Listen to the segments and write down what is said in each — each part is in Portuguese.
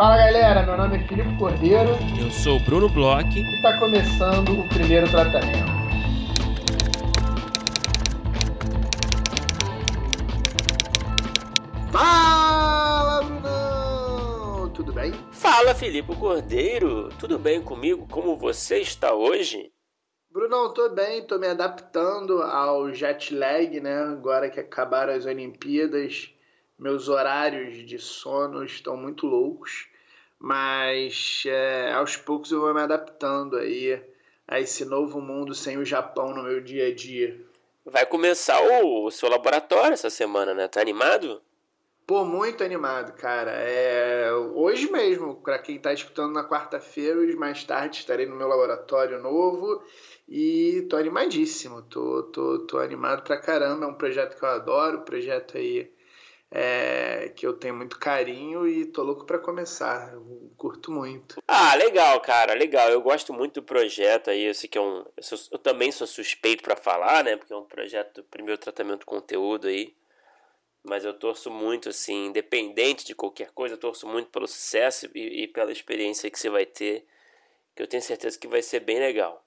Fala galera, meu nome é Filipe Cordeiro. Eu sou o Bruno Bloch. E está começando o primeiro tratamento. Fala, Bruno! Tudo bem? Fala, Filipe Cordeiro! Tudo bem comigo? Como você está hoje? Brunão, tô bem, tô me adaptando ao jet lag, né? Agora que acabaram as Olimpíadas, meus horários de sono estão muito loucos, mas é, aos poucos eu vou me adaptando aí a esse novo mundo sem o Japão no meu dia a dia. Vai começar o, o seu laboratório essa semana, né? Tá animado? Pô, muito animado, cara. É, hoje mesmo, para quem está escutando na quarta-feira, mais tarde estarei no meu laboratório novo e tô animadíssimo. Tô, tô, tô animado pra caramba. É um projeto que eu adoro, projeto aí é, que eu tenho muito carinho e tô louco para começar. Eu curto muito. Ah, legal, cara, legal. Eu gosto muito do projeto aí. Eu sei que é um. Eu, sou, eu também sou suspeito para falar, né? Porque é um projeto, primeiro tratamento de conteúdo aí mas eu torço muito, assim, independente de qualquer coisa, eu torço muito pelo sucesso e, e, pela experiência que você vai ter, que eu tenho certeza que vai ser bem legal.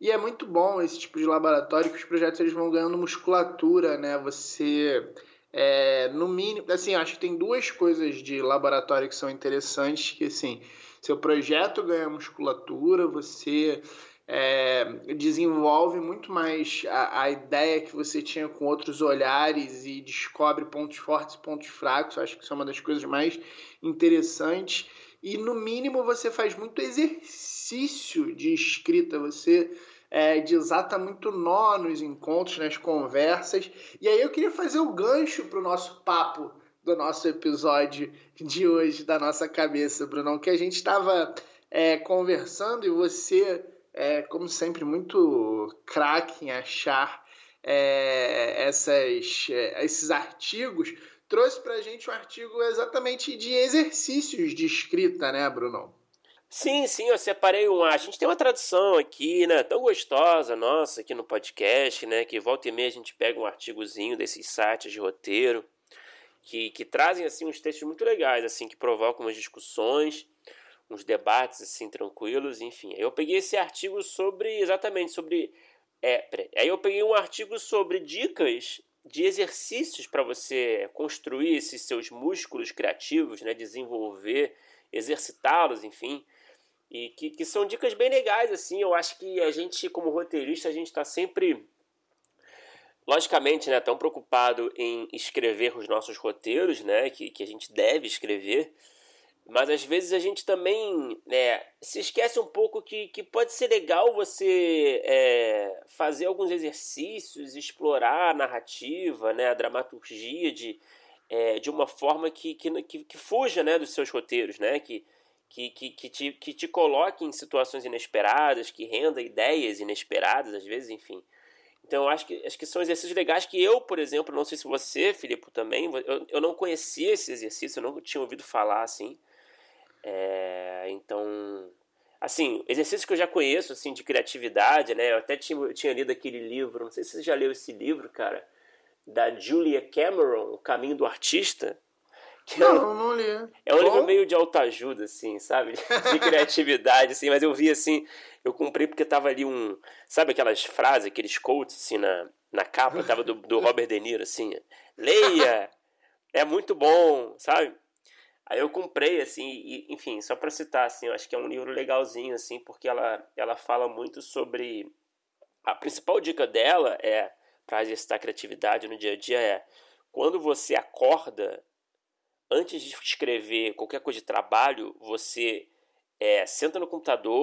E é muito bom esse tipo de laboratório que os projetos eles vão ganhando musculatura, né? Você, é, no mínimo, assim, acho que tem duas coisas de laboratório que são interessantes, que assim, seu projeto ganha musculatura, você é, desenvolve muito mais a, a, ideia que você tinha com outros olhares e descobre pontos fortes e pontos fracos. Acho que isso é uma das coisas mais interessantes. E no mínimo você faz muito exercício de escrita, você é, desata muito nó nos encontros, nas conversas. E aí eu queria fazer o gancho para o nosso papo do nosso episódio de hoje, da nossa cabeça, Brunão, que a gente estava é, conversando e você é, como sempre, muito craque em achar é, essas, é, esses artigos. Trouxe para a gente um artigo exatamente de exercícios de escrita, né, Bruno? Sim, sim, eu separei um. A gente tem uma tradução aqui, né? Tão gostosa, nossa, aqui no podcast, né? Que volta e meia a gente pega um artigozinho desses sites de roteiro que, que trazem assim uns textos muito legais, assim, que provocam umas discussões uns debates assim tranquilos, enfim. Aí eu peguei esse artigo sobre exatamente sobre é, aí eu peguei um artigo sobre dicas de exercícios para você construir esses seus músculos criativos, né, desenvolver, exercitá-los, enfim. E que, que são dicas bem legais, assim. Eu acho que a gente, como roteirista, a gente está sempre, logicamente, né, tão preocupado em escrever os nossos roteiros, né, que, que a gente deve escrever, mas às vezes a gente também né, se esquece um pouco que, que pode ser legal você é, fazer alguns exercícios, explorar a narrativa, né, a dramaturgia de, é, de uma forma que, que, que, que fuja né, dos seus roteiros, né, que, que, que, que, te, que te coloque em situações inesperadas, que renda ideias inesperadas, às vezes, enfim. Então, acho que, acho que são exercícios legais que eu, por exemplo, não sei se você, Filipe, também, eu, eu não conhecia esse exercício, eu não tinha ouvido falar assim. É, então, assim, exercício que eu já conheço, assim, de criatividade, né? Eu até tinha, eu tinha lido aquele livro, não sei se você já leu esse livro, cara, da Julia Cameron, O Caminho do Artista. Não, é um, não li. É um Bom? livro meio de autoajuda, assim, sabe? De criatividade, assim, mas eu vi, assim, eu comprei porque tava ali um... Sabe aquelas frases, aqueles quotes, assim, na, na capa, tava do, do Robert De Niro, assim, leia, é muito bom, sabe? Aí eu comprei, assim, e, enfim, só para citar, assim, eu acho que é um livro legalzinho, assim, porque ela, ela fala muito sobre... A principal dica dela é, para exercitar criatividade no dia a dia, é quando você acorda, antes de escrever qualquer coisa de trabalho, você é, senta no computador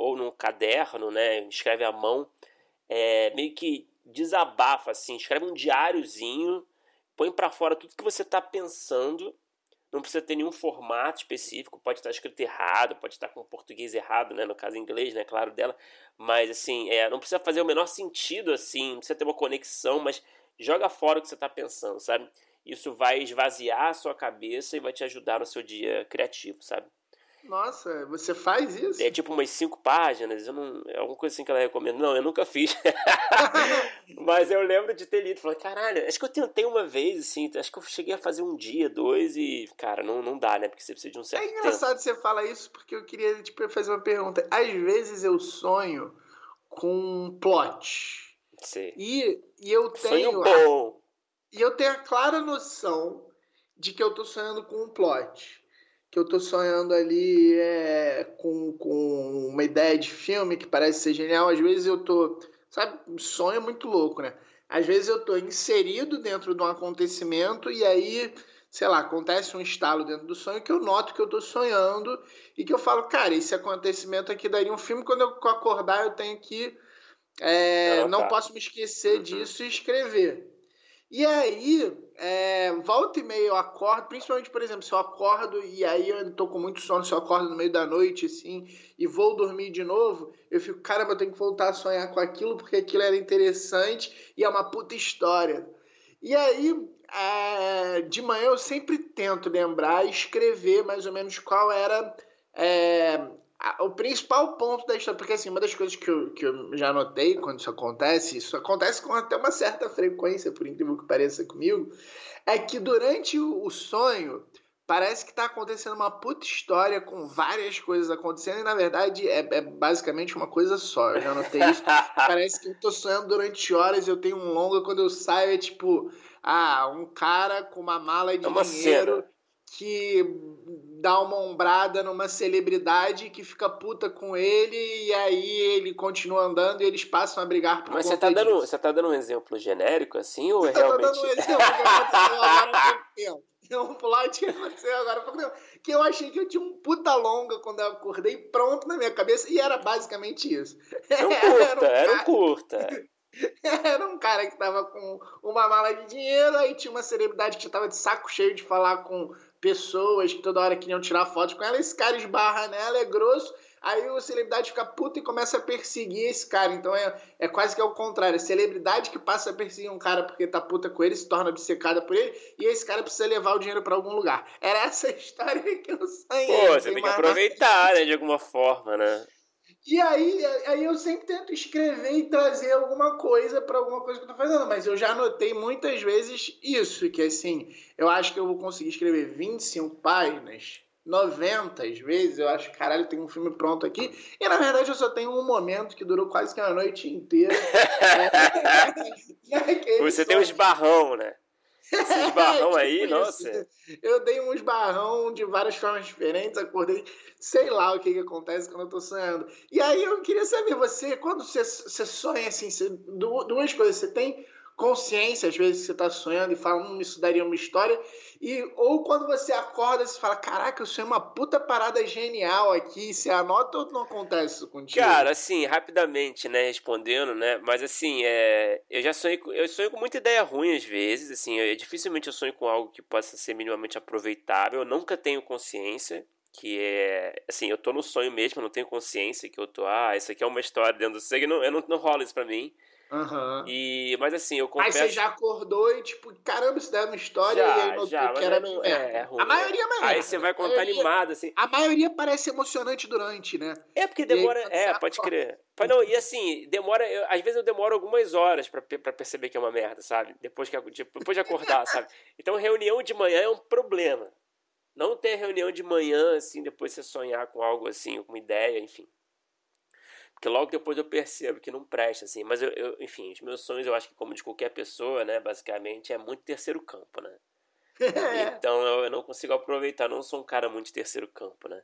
ou no caderno, né, escreve à mão, é, meio que desabafa, assim, escreve um diáriozinho, põe para fora tudo que você está pensando não precisa ter nenhum formato específico, pode estar escrito errado, pode estar com português errado, né, no caso inglês, né, claro dela, mas assim, é, não precisa fazer o menor sentido assim, não precisa ter uma conexão, mas joga fora o que você está pensando, sabe? Isso vai esvaziar a sua cabeça e vai te ajudar no seu dia criativo, sabe? Nossa, você faz isso? É tipo umas cinco páginas, eu não, é alguma coisa assim que ela recomenda. Não, eu nunca fiz. Mas eu lembro de ter lido. Falei, caralho, acho que eu tentei uma vez, assim, acho que eu cheguei a fazer um dia, dois, e, cara, não, não dá, né? Porque você precisa de um certo É engraçado tempo. você falar isso, porque eu queria tipo, fazer uma pergunta. Às vezes eu sonho com plot. Sim. E, e eu tenho. Sonho bom. E eu tenho a clara noção de que eu tô sonhando com um plot. Que eu tô sonhando ali é, com, com uma ideia de filme que parece ser genial. Às vezes eu tô. Sabe, sonho é muito louco, né? Às vezes eu tô inserido dentro de um acontecimento e aí, sei lá, acontece um estalo dentro do sonho que eu noto que eu tô sonhando e que eu falo, cara, esse acontecimento aqui daria um filme. Quando eu acordar, eu tenho que. É, não posso me esquecer uhum. disso e escrever. E aí, é, volta e meia eu acordo, principalmente, por exemplo, se eu acordo e aí eu tô com muito sono, se eu acordo no meio da noite, assim, e vou dormir de novo, eu fico, caramba, eu tenho que voltar a sonhar com aquilo, porque aquilo era interessante e é uma puta história. E aí, é, de manhã eu sempre tento lembrar e escrever mais ou menos qual era é, o principal ponto da história, porque assim, uma das coisas que eu, que eu já notei quando isso acontece, isso acontece com até uma certa frequência, por incrível que pareça comigo, é que durante o sonho parece que está acontecendo uma puta história com várias coisas acontecendo e na verdade é, é basicamente uma coisa só. Eu já notei isso. parece que eu tô sonhando durante horas, eu tenho um longa, quando eu saio é tipo, ah, um cara com uma mala de é dinheiro. Cena que dá uma ombrada numa celebridade que fica puta com ele e aí ele continua andando e eles passam a brigar por Mas você tá, disso. dando, você tá dando um exemplo genérico assim ou é realmente... Eu tô dando um exemplo que aconteceu agora há pouco tempo. um plot que aconteceu agora há pouco tempo. Que eu achei que eu tinha um puta longa quando eu acordei pronto na minha cabeça e era basicamente isso. Era um curta, era um curta. Era um cara que tava com uma mala de dinheiro, aí tinha uma celebridade que tava de saco cheio de falar com pessoas que toda hora queriam tirar fotos com ela, esse cara esbarra nela, é grosso, aí a celebridade fica puta e começa a perseguir esse cara. Então é, é quase que ao contrário. A celebridade que passa a perseguir um cara porque tá puta com ele, se torna obcecada por ele, e esse cara precisa levar o dinheiro para algum lugar. Era essa história que eu sonhei. Pô, você tem que aproveitar, né, de alguma forma, né? E aí, aí eu sempre tento escrever e trazer alguma coisa para alguma coisa que eu tô fazendo, mas eu já anotei muitas vezes isso, que assim, eu acho que eu vou conseguir escrever 25 páginas, 90 vezes, eu acho, caralho, tem um filme pronto aqui, e na verdade eu só tenho um momento que durou quase que uma noite inteira. Você tem um esbarrão, né? Esse esbarrão aí, tipo nossa. Isso. Eu dei um esbarrão de várias formas diferentes, acordei, sei lá o que, que acontece quando eu tô sonhando. E aí eu queria saber, você, quando você, você sonha assim, você, duas coisas, você tem consciência, às vezes você tá sonhando e fala, hum, isso daria uma história, e, ou quando você acorda, você fala, caraca, eu sonhei uma puta parada genial aqui, você anota ou não acontece isso contigo? Cara, assim, rapidamente, né, respondendo, né, mas assim, é, eu já sonhei, eu sonho com muita ideia ruim às vezes, assim, eu, dificilmente eu sonho com algo que possa ser minimamente aproveitável, eu nunca tenho consciência, que é, assim, eu tô no sonho mesmo, eu não tenho consciência que eu tô, ah, isso aqui é uma história dentro do sangue, não, eu não, não rola isso pra mim, Uhum. E, mas assim, eu confesso... Aí você já acordou e tipo, caramba, isso daí é uma história já, e aí já, que era não, é, é ruim, A maioria é Aí você vai contar maioria, animado, assim. A maioria parece emocionante durante, né? É, porque demora... Aí, é, pode crer. Não, e assim, demora... Eu, às vezes eu demoro algumas horas pra, pra perceber que é uma merda, sabe? Depois, que, depois de acordar, sabe? Então reunião de manhã é um problema. Não ter reunião de manhã, assim, depois você sonhar com algo assim, com uma ideia, enfim. Porque logo depois eu percebo que não presta, assim. Mas eu, eu, enfim, os meus sonhos, eu acho que como de qualquer pessoa, né, basicamente, é muito terceiro campo, né? então eu, eu, não consigo aproveitar, não sou um cara muito de terceiro campo, né?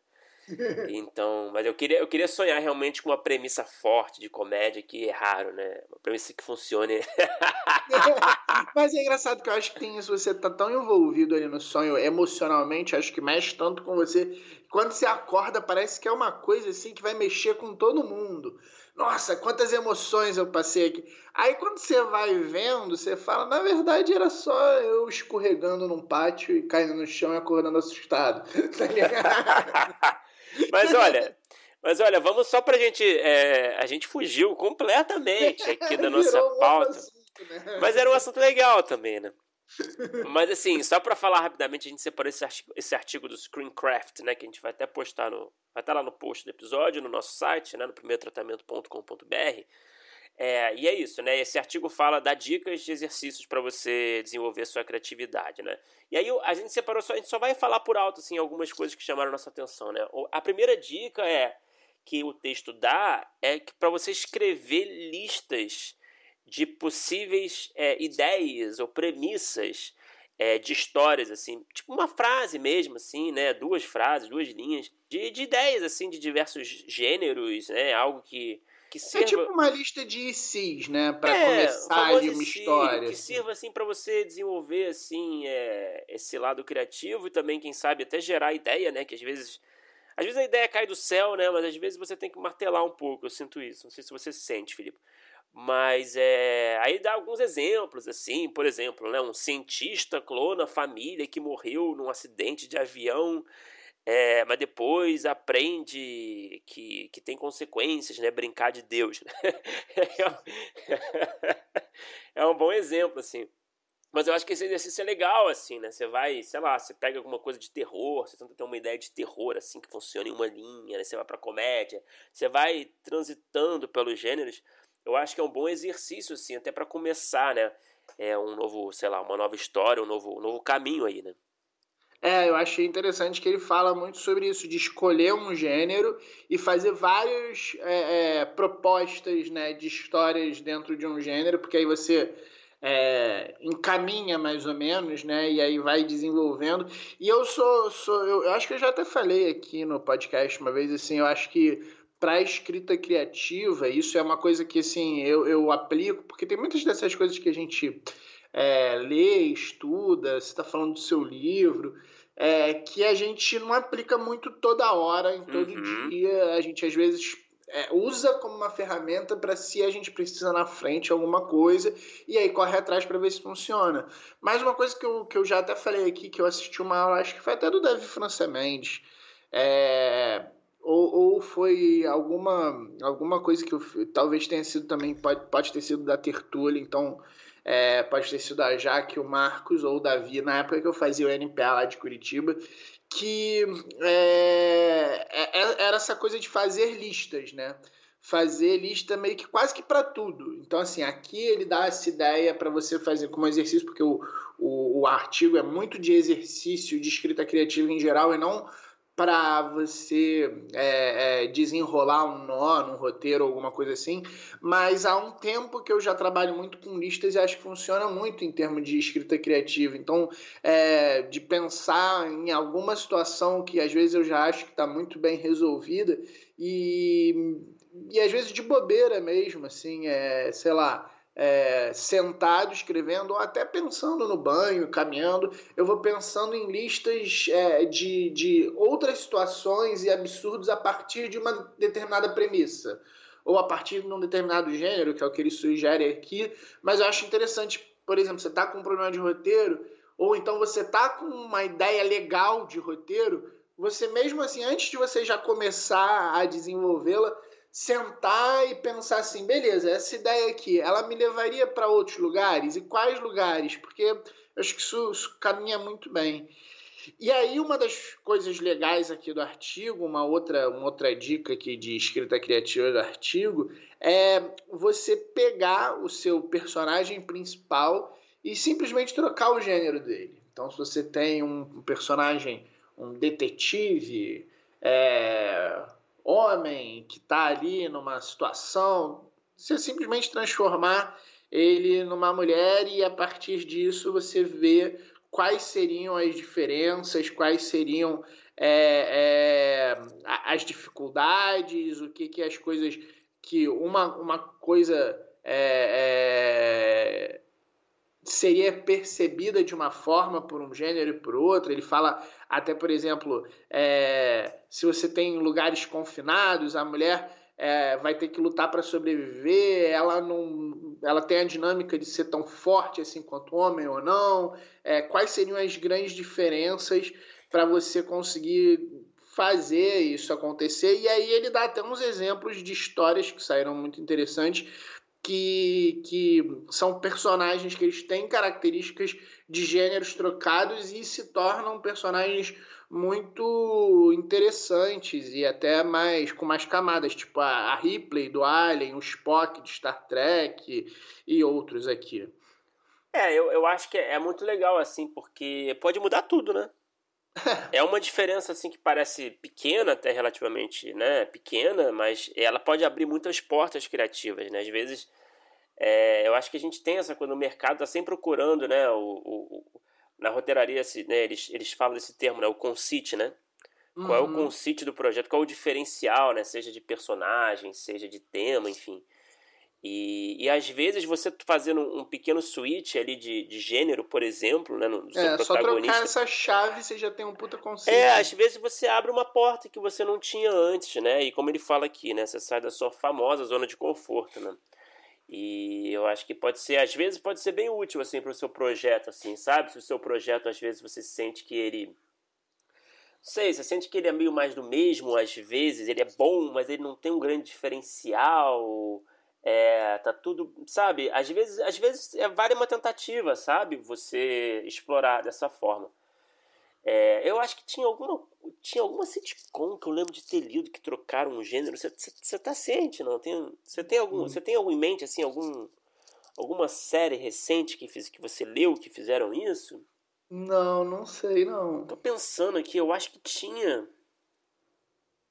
Então, mas eu queria, eu queria sonhar realmente com uma premissa forte de comédia que é raro, né? Uma premissa que funcione. mas é engraçado que eu acho que tem isso, você tá tão envolvido ali no sonho emocionalmente, acho que mexe tanto com você. Quando você acorda, parece que é uma coisa assim que vai mexer com todo mundo. Nossa, quantas emoções eu passei aqui. Aí quando você vai vendo, você fala, na verdade era só eu escorregando num pátio e caindo no chão e acordando assustado. Tá Mas olha, mas olha, vamos só pra gente. É, a gente fugiu completamente aqui da nossa pauta. Assunto, né? Mas era um assunto legal também, né? Mas assim, só para falar rapidamente, a gente separou esse artigo, esse artigo do Screencraft, né, que a gente vai até postar no, vai estar lá no post do episódio, no nosso site, né, no primeirotratamento.com.br. É, e é isso, né? Esse artigo fala, dá dicas de exercícios para você desenvolver sua criatividade, né? E aí a gente separou só, a gente só vai falar por alto, assim, algumas coisas que chamaram nossa atenção, né? A primeira dica é que o texto dá é que para você escrever listas de possíveis é, ideias ou premissas é, de histórias, assim, tipo uma frase mesmo, assim, né? Duas frases, duas linhas de, de ideias, assim, de diversos gêneros, né? Algo que que. É tipo uma lista de ICs, né? Para é, começar ali uma história. Que assim. sirva, assim, para você desenvolver, assim, é, esse lado criativo e também, quem sabe, até gerar ideia, né? Que às vezes... Às vezes a ideia cai do céu, né? Mas às vezes você tem que martelar um pouco. Eu sinto isso. Não sei se você sente, Felipe. Mas é, aí dá alguns exemplos, assim, por exemplo, né, um cientista clona a família que morreu num acidente de avião é, mas depois aprende que, que tem consequências, né? Brincar de Deus. Né? é um bom exemplo, assim. Mas eu acho que esse exercício é legal, assim, né? Você vai, sei lá, você pega alguma coisa de terror, você tenta ter uma ideia de terror, assim, que funciona em uma linha, né? Você vai pra comédia, você vai transitando pelos gêneros. Eu acho que é um bom exercício, assim, até para começar, né? É um novo, sei lá, uma nova história, um novo, um novo caminho aí, né? É, eu achei interessante que ele fala muito sobre isso, de escolher um gênero e fazer várias é, é, propostas né, de histórias dentro de um gênero, porque aí você é, encaminha mais ou menos, né? E aí vai desenvolvendo. E eu sou, sou eu, eu acho que eu já até falei aqui no podcast uma vez assim, eu acho que para escrita criativa, isso é uma coisa que assim, eu, eu aplico, porque tem muitas dessas coisas que a gente é, lê, estuda, você está falando do seu livro, é, que a gente não aplica muito toda hora, em todo uhum. dia. A gente às vezes é, usa como uma ferramenta para se a gente precisa na frente alguma coisa e aí corre atrás para ver se funciona. Mas uma coisa que eu, que eu já até falei aqui, que eu assisti uma aula, acho que foi até do Davi França Mendes, é, ou, ou foi alguma, alguma coisa que eu, talvez tenha sido também, pode, pode ter sido da Tertúlia, então é, pode ter sido a Jaque, o Marcos ou o Davi, na época que eu fazia o NPA lá de Curitiba, que é, é, é, era essa coisa de fazer listas, né? Fazer lista meio que quase que para tudo. Então, assim, aqui ele dá essa ideia para você fazer como exercício, porque o, o, o artigo é muito de exercício de escrita criativa em geral e não para você é, é, desenrolar um nó num roteiro ou alguma coisa assim, mas há um tempo que eu já trabalho muito com listas e acho que funciona muito em termos de escrita criativa. Então, é, de pensar em alguma situação que às vezes eu já acho que está muito bem resolvida e, e às vezes de bobeira mesmo, assim, é, sei lá é, sentado escrevendo ou até pensando no banho, caminhando, eu vou pensando em listas é, de, de outras situações e absurdos a partir de uma determinada premissa ou a partir de um determinado gênero, que é o que ele sugere aqui, mas eu acho interessante, por exemplo, você está com um problema de roteiro, ou então você está com uma ideia legal de roteiro, você mesmo assim, antes de você já começar a desenvolvê-la, sentar e pensar assim, beleza, essa ideia aqui, ela me levaria para outros lugares? E quais lugares? Porque acho que isso, isso caminha muito bem. E aí, uma das coisas legais aqui do artigo, uma outra, uma outra dica aqui de escrita criativa do artigo, é você pegar o seu personagem principal e simplesmente trocar o gênero dele. Então, se você tem um personagem, um detetive, é, homem que está ali numa situação, você simplesmente transformar ele numa mulher e a partir disso você vê quais seriam as diferenças, quais seriam é, é, as dificuldades, o que, que as coisas que uma, uma coisa é, é seria percebida de uma forma por um gênero e por outro. Ele fala até, por exemplo, é, se você tem lugares confinados, a mulher é, vai ter que lutar para sobreviver, ela não, ela tem a dinâmica de ser tão forte assim quanto homem ou não. É, quais seriam as grandes diferenças para você conseguir fazer isso acontecer? E aí ele dá até uns exemplos de histórias que saíram muito interessantes que, que são personagens que eles têm características de gêneros trocados e se tornam personagens muito interessantes e até mais com mais camadas, tipo a, a Ripley do Alien, o Spock de Star Trek e outros aqui. É, eu, eu acho que é muito legal, assim, porque pode mudar tudo, né? é uma diferença, assim, que parece pequena, até relativamente, né? Pequena, mas ela pode abrir muitas portas criativas, né? Às vezes, é, eu acho que a gente tem essa coisa, o mercado tá sempre procurando, né? O, o, na roteiraria, né, eles, eles falam desse termo, né, o conceit, né? Uhum. Qual é o uhum. conceit do projeto, qual é o diferencial, né? Seja de personagem, seja de tema, enfim. E, e às vezes você fazendo um pequeno switch ali de, de gênero, por exemplo, né, no, seu é, protagonista. Só trocar essa chave você já tem um puta conceito. É, às vezes você abre uma porta que você não tinha antes, né? E como ele fala aqui, né? Você sai da sua famosa zona de conforto, né? E eu acho que pode ser, às vezes, pode ser bem útil, assim, para o seu projeto, assim, sabe? Se o seu projeto, às vezes, você sente que ele. Não sei, você sente que ele é meio mais do mesmo, às vezes, ele é bom, mas ele não tem um grande diferencial. É, tá tudo, sabe? Às vezes, às vezes é, vale uma tentativa, sabe? Você explorar dessa forma. É, eu acho que tinha alguma, tinha alguma sitcom que eu lembro de ter lido que trocaram um gênero. Você tá ciente, não? Você tem, algum, você tem algum em mente, assim, algum, alguma série recente que, fiz, que você leu que fizeram isso? Não, não sei, não. Tô pensando aqui, eu acho que tinha.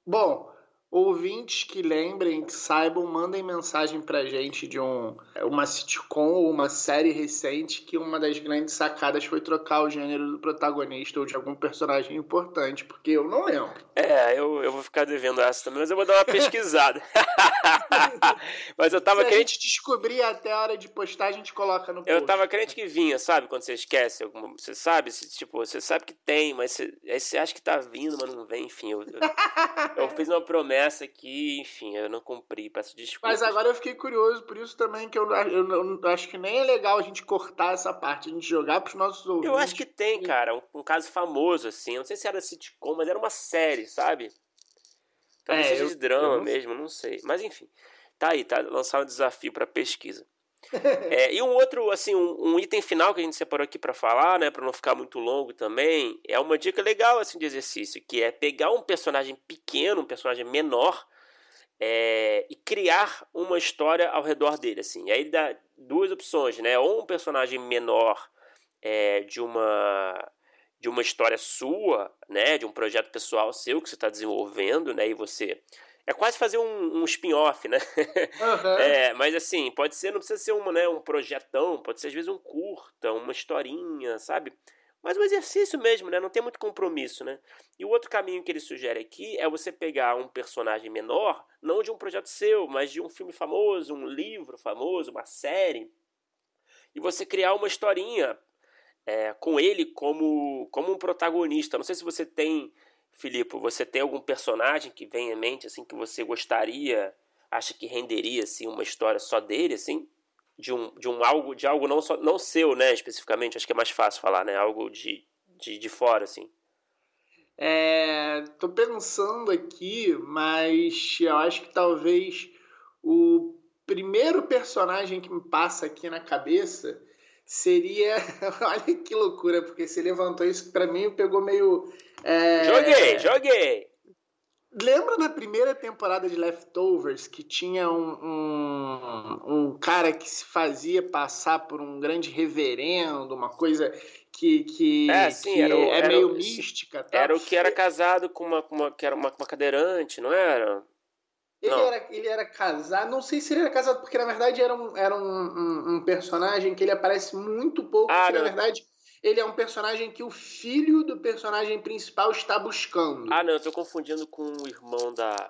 Bom, Ouvintes que lembrem, que saibam, mandem mensagem pra gente de um, uma sitcom ou uma série recente que uma das grandes sacadas foi trocar o gênero do protagonista ou de algum personagem importante, porque eu não lembro. É, eu, eu vou ficar devendo essa também, mas eu vou dar uma pesquisada. mas eu tava Se crente. a gente descobrir até a hora de postar, a gente coloca no post. Eu tava crente que vinha, sabe? Quando você esquece, alguma, você sabe, tipo, você sabe que tem, mas você, aí você acha que tá vindo, mas não vem, enfim. Eu, eu, eu fiz uma promessa promessa que, enfim, eu não cumpri, peço desculpas. Mas agora eu fiquei curioso, por isso também que eu, eu, eu acho que nem é legal a gente cortar essa parte, a gente jogar pros nossos ouvintes. Eu acho que tem, cara, um, um caso famoso, assim, não sei se era sitcom, mas era uma série, sabe? Talvez é, seja eu, de drama mesmo, não sei. Mas enfim, tá aí, tá? Lançar um desafio para pesquisa. é, e um outro, assim, um, um, item final que a gente separou aqui para falar, né, para não ficar muito longo também, é uma dica legal assim de exercício, que é pegar um personagem pequeno, um personagem menor, é, e criar uma história ao redor dele, assim. E aí dá duas opções, né? Ou um personagem menor é, de uma de uma história sua, né, de um projeto pessoal seu que você está desenvolvendo, né, e você é quase fazer um, um spin-off, né? Uhum. É, mas assim, pode ser, não precisa ser uma, né, um projetão, pode ser às vezes um curta, uma historinha, sabe? Mas um exercício mesmo, né? Não tem muito compromisso, né? E o outro caminho que ele sugere aqui é você pegar um personagem menor, não de um projeto seu, mas de um filme famoso, um livro famoso, uma série, e você criar uma historinha é, com ele como, como um protagonista. Não sei se você tem Filipe, você tem algum personagem que vem em mente assim que você gostaria, acha que renderia assim uma história só dele assim? De um, de um algo de algo não só não seu, né, especificamente, acho que é mais fácil falar, né, algo de, de, de fora assim. É, tô pensando aqui, mas eu acho que talvez o primeiro personagem que me passa aqui na cabeça seria. Olha que loucura, porque você levantou isso para mim pegou meio é... Joguei, joguei. Lembra na primeira temporada de Leftovers que tinha um, um, um, cara que se fazia passar por um grande reverendo, uma coisa que, que, é, sim, que era o, é era meio o, mística. Tá? Era o que era casado com uma, com uma, que era uma, uma cadeirante, não era? Ele era, ele era casado, não sei se ele era casado, porque na verdade era um, era um, um, um personagem que ele aparece muito pouco, ah, porque na verdade ele é um personagem que o filho do personagem principal está buscando. Ah, não, eu tô confundindo com o irmão da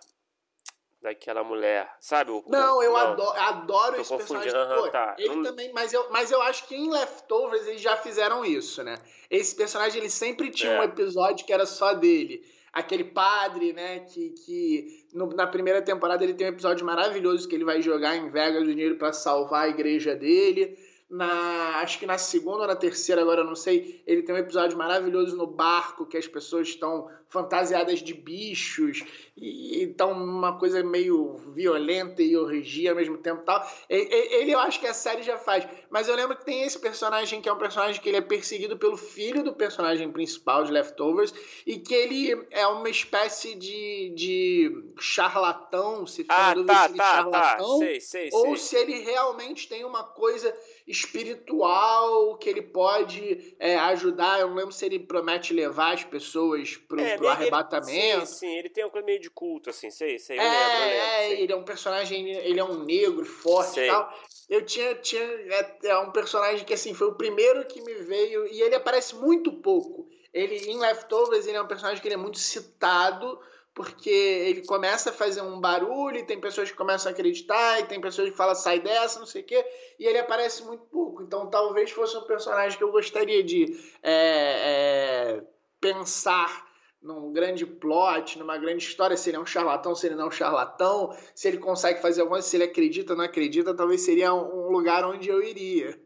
daquela mulher, sabe? O, não, eu não. adoro, adoro esse personagem. Uhum, tá. Ele não... também, mas eu, mas eu acho que em Leftovers eles já fizeram isso, né? Esse personagem ele sempre tinha é. um episódio que era só dele. Aquele padre, né? Que, que no, na primeira temporada ele tem um episódio maravilhoso que ele vai jogar em Vegas o dinheiro para salvar a igreja dele. Na acho que na segunda ou na terceira, agora eu não sei, ele tem um episódio maravilhoso no barco que as pessoas estão fantasiadas de bichos e então uma coisa meio violenta e orgia ao mesmo tempo tal. Ele eu acho que a série já faz, mas eu lembro que tem esse personagem que é um personagem que ele é perseguido pelo filho do personagem principal de Leftovers e que ele é uma espécie de, de charlatão, se ah, tá, tá, tá, charlatão, tá. Sei, sei, ou sei. se ele realmente tem uma coisa espiritual que ele pode é, ajudar. Eu não lembro se ele promete levar as pessoas pro, é, pro arrebatamento. Ele, sim, sim, ele tem uma coisa meio de culto, assim, sei, sei. É, lembro, é, ele é um personagem, ele é um negro forte e tal. Eu tinha, tinha é, é um personagem que assim foi o primeiro que me veio e ele aparece muito pouco. Ele em Leftovers ele é um personagem que ele é muito citado porque ele começa a fazer um barulho, e tem pessoas que começam a acreditar, e tem pessoas que falam sai dessa, não sei o quê, e ele aparece muito pouco. Então talvez fosse um personagem que eu gostaria de é, é, pensar num grande plot, numa grande história, se ele é um charlatão, se ele não é um charlatão, se ele consegue fazer alguma coisa, se ele acredita ou não acredita, talvez seria um lugar onde eu iria.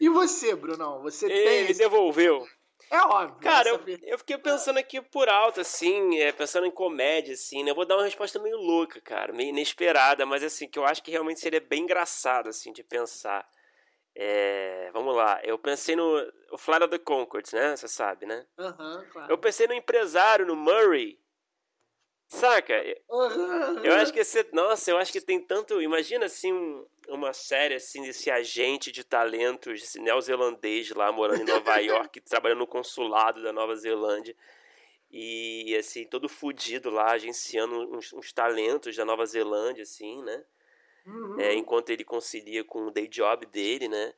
E você, Brunão? Você ele tem. Ele devolveu. É óbvio. Cara, eu, eu, fiquei pensando aqui por alto, assim, é, pensando em comédia, assim, né? Eu vou dar uma resposta meio louca, cara, meio inesperada, mas assim, que eu acho que realmente seria bem engraçado, assim, de pensar. É, vamos lá, eu pensei no o Flight of the Concords, né? Você sabe, né? Uhum, claro. Eu pensei no empresário, no Murray, Saca? Eu acho que esse. Nossa, eu acho que tem tanto. Imagina assim um, uma série assim desse agente de talentos esse neozelandês lá morando em Nova York, trabalhando no consulado da Nova Zelândia. E assim, todo fudido lá, agenciando uns, uns talentos da Nova Zelândia, assim, né? Uhum. É, enquanto ele concilia com o day job dele, né?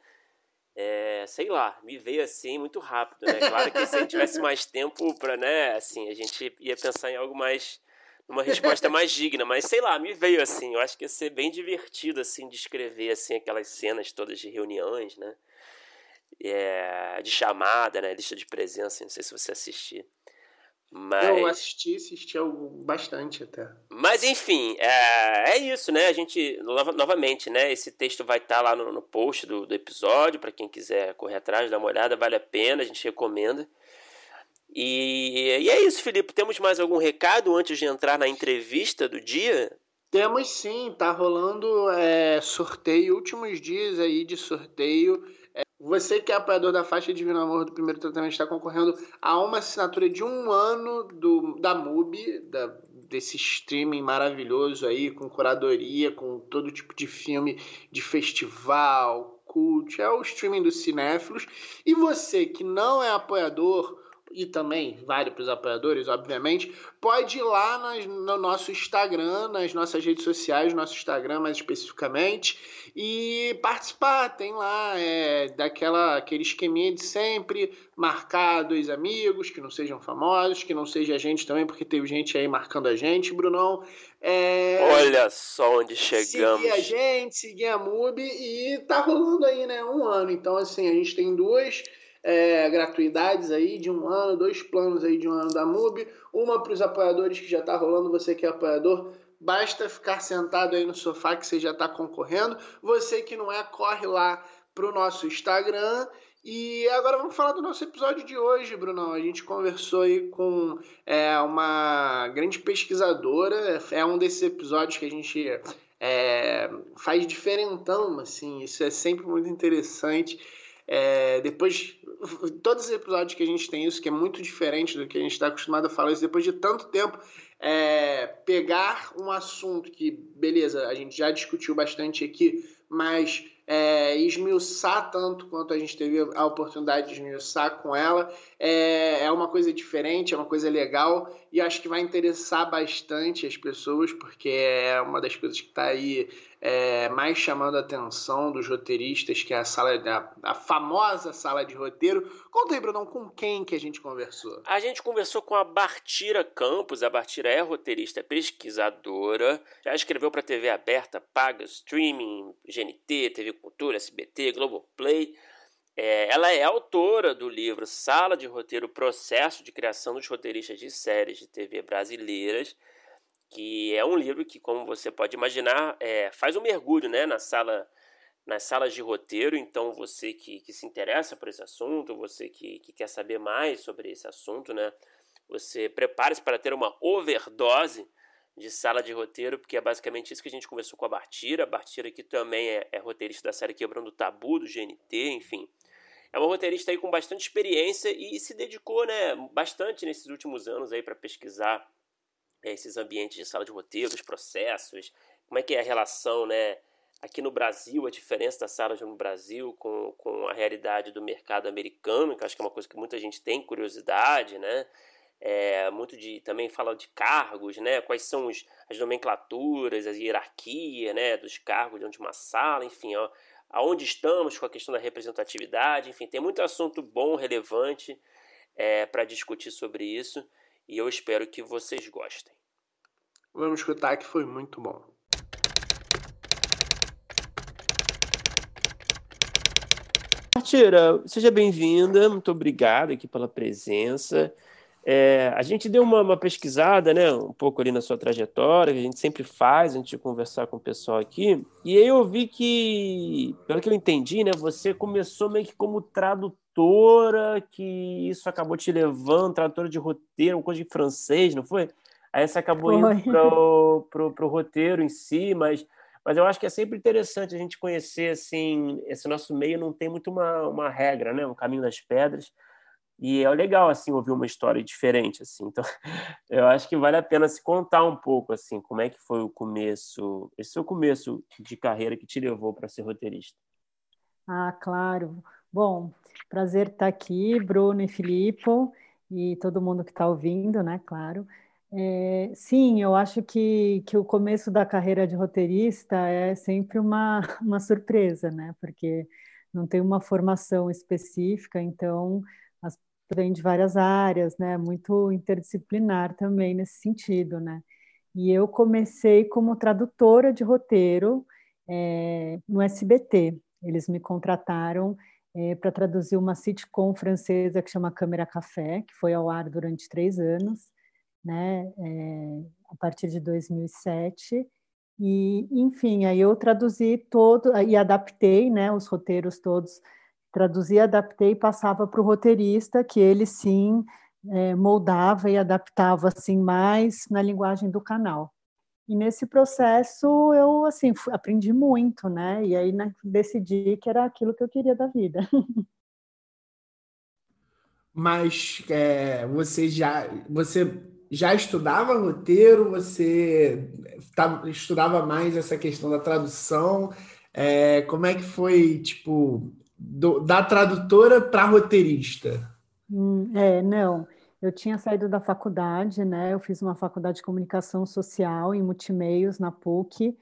É, sei lá, me veio assim muito rápido, né? Claro que se a gente tivesse mais tempo para, né, assim, a gente ia pensar em algo mais uma resposta mais digna, mas sei lá, me veio assim, eu acho que ia ser bem divertido assim de escrever assim aquelas cenas todas de reuniões, né? É, de chamada, né, lista de presença, não sei se você assistiu. Mas... Eu assisti, assisti algo bastante até. Mas enfim, é, é isso, né? A gente, novamente, né? Esse texto vai estar tá lá no, no post do, do episódio, para quem quiser correr atrás, dar uma olhada, vale a pena, a gente recomenda. E, e é isso, Felipe. Temos mais algum recado antes de entrar na entrevista do dia? Temos sim, tá rolando é, sorteio, últimos dias aí de sorteio. É, você que é apoiador da faixa Divino Amor do primeiro tratamento está concorrendo a uma assinatura de um ano do, da MUBI, da, desse streaming maravilhoso aí, com curadoria, com todo tipo de filme de festival, cult, é o streaming dos cinéfilos. E você que não é apoiador e também vale para os apoiadores, obviamente, pode ir lá nas, no nosso Instagram, nas nossas redes sociais, no nosso Instagram mais especificamente, e participar. Tem lá é, daquela aquele esqueminha de sempre, marcar dois amigos que não sejam famosos, que não seja a gente também, porque teve gente aí marcando a gente, Brunão. É, Olha só onde chegamos. Seguir a gente, seguir a MUBI e tá rolando aí, né? Um ano. Então, assim, a gente tem duas é, gratuidades aí de um ano, dois planos aí de um ano da MUBI, uma para os apoiadores que já está rolando, você que é apoiador, basta ficar sentado aí no sofá que você já está concorrendo. Você que não é, corre lá para o nosso Instagram. E agora vamos falar do nosso episódio de hoje, Brunão. A gente conversou aí com é, uma grande pesquisadora. É um desses episódios que a gente é, faz diferentão, assim. Isso é sempre muito interessante. É, depois, todos os episódios que a gente tem isso, que é muito diferente do que a gente está acostumado a falar, isso depois de tanto tempo, é, pegar um assunto que, beleza, a gente já discutiu bastante aqui, mas é, esmiuçar tanto quanto a gente teve a oportunidade de esmiuçar com ela é, é uma coisa diferente, é uma coisa legal e acho que vai interessar bastante as pessoas, porque é uma das coisas que está aí é, mais chamando a atenção dos roteiristas, que é a sala, a, a, famosa sala de roteiro. Conta aí, Brunão, com quem que a gente conversou? A gente conversou com a Bartira Campos. A Bartira é roteirista, é pesquisadora, já escreveu para TV aberta, paga, streaming, GNT, TV Cultura, SBT, Globoplay. É, ela é autora do livro Sala de Roteiro Processo de Criação dos Roteiristas de Séries de TV Brasileiras que é um livro que, como você pode imaginar, é, faz um mergulho né, na sala nas salas de roteiro. Então, você que, que se interessa por esse assunto, você que, que quer saber mais sobre esse assunto, né? Você prepare-se para ter uma overdose de sala de roteiro, porque é basicamente isso que a gente conversou com a Bartira. A Bartira que também é, é roteirista da série Quebrando o Tabu, do GNT, enfim. É uma roteirista aí com bastante experiência e se dedicou né, bastante nesses últimos anos aí para pesquisar esses ambientes de sala de roteiro, os processos, como é que é a relação né, aqui no Brasil, a diferença da sala no Brasil com, com a realidade do mercado americano, que acho que é uma coisa que muita gente tem curiosidade, né? É, muito de também fala de cargos, né? Quais são os, as nomenclaturas, a hierarquia, né? Dos cargos dentro de uma sala, enfim, ó, aonde estamos com a questão da representatividade, enfim, tem muito assunto bom, relevante é, para discutir sobre isso e eu espero que vocês gostem. Vamos escutar que foi muito bom. Tira, seja bem-vinda, muito obrigado aqui pela presença. É, a gente deu uma, uma, pesquisada, né, um pouco ali na sua trajetória, que a gente sempre faz antes de conversar com o pessoal aqui, e aí eu vi que, pelo que eu entendi, né, você começou meio que como tradutora, que isso acabou te levando, tradutora de roteiro, uma coisa de francês, não foi? Aí você acabou foi. indo para o roteiro em si, mas, mas eu acho que é sempre interessante a gente conhecer, assim, esse nosso meio não tem muito uma, uma regra, né, um caminho das pedras, e é legal assim ouvir uma história diferente assim. Então, eu acho que vale a pena se contar um pouco assim, como é que foi o começo, esse seu começo de carreira que te levou para ser roteirista. Ah, claro. Bom, prazer estar aqui, Bruno e Filipe e todo mundo que está ouvindo, né? Claro. É, sim, eu acho que, que o começo da carreira de roteirista é sempre uma, uma surpresa, né? Porque não tem uma formação específica, então vem de várias áreas, né? Muito interdisciplinar também nesse sentido, né? E eu comecei como tradutora de roteiro é, no SBT. Eles me contrataram é, para traduzir uma sitcom francesa que chama Câmera Café, que foi ao ar durante três anos, né? É, a partir de 2007. E, enfim, aí eu traduzi todo e adaptei, né? Os roteiros todos traduzia, adaptei e passava para o roteirista, que ele sim é, moldava e adaptava assim mais na linguagem do canal. E nesse processo eu assim aprendi muito, né? E aí né, decidi que era aquilo que eu queria da vida. Mas é, você já você já estudava roteiro? Você tá, estudava mais essa questão da tradução? É, como é que foi tipo do, da tradutora para roteirista? Hum, é, não. Eu tinha saído da faculdade, né? Eu fiz uma faculdade de comunicação social em multimeios na PUC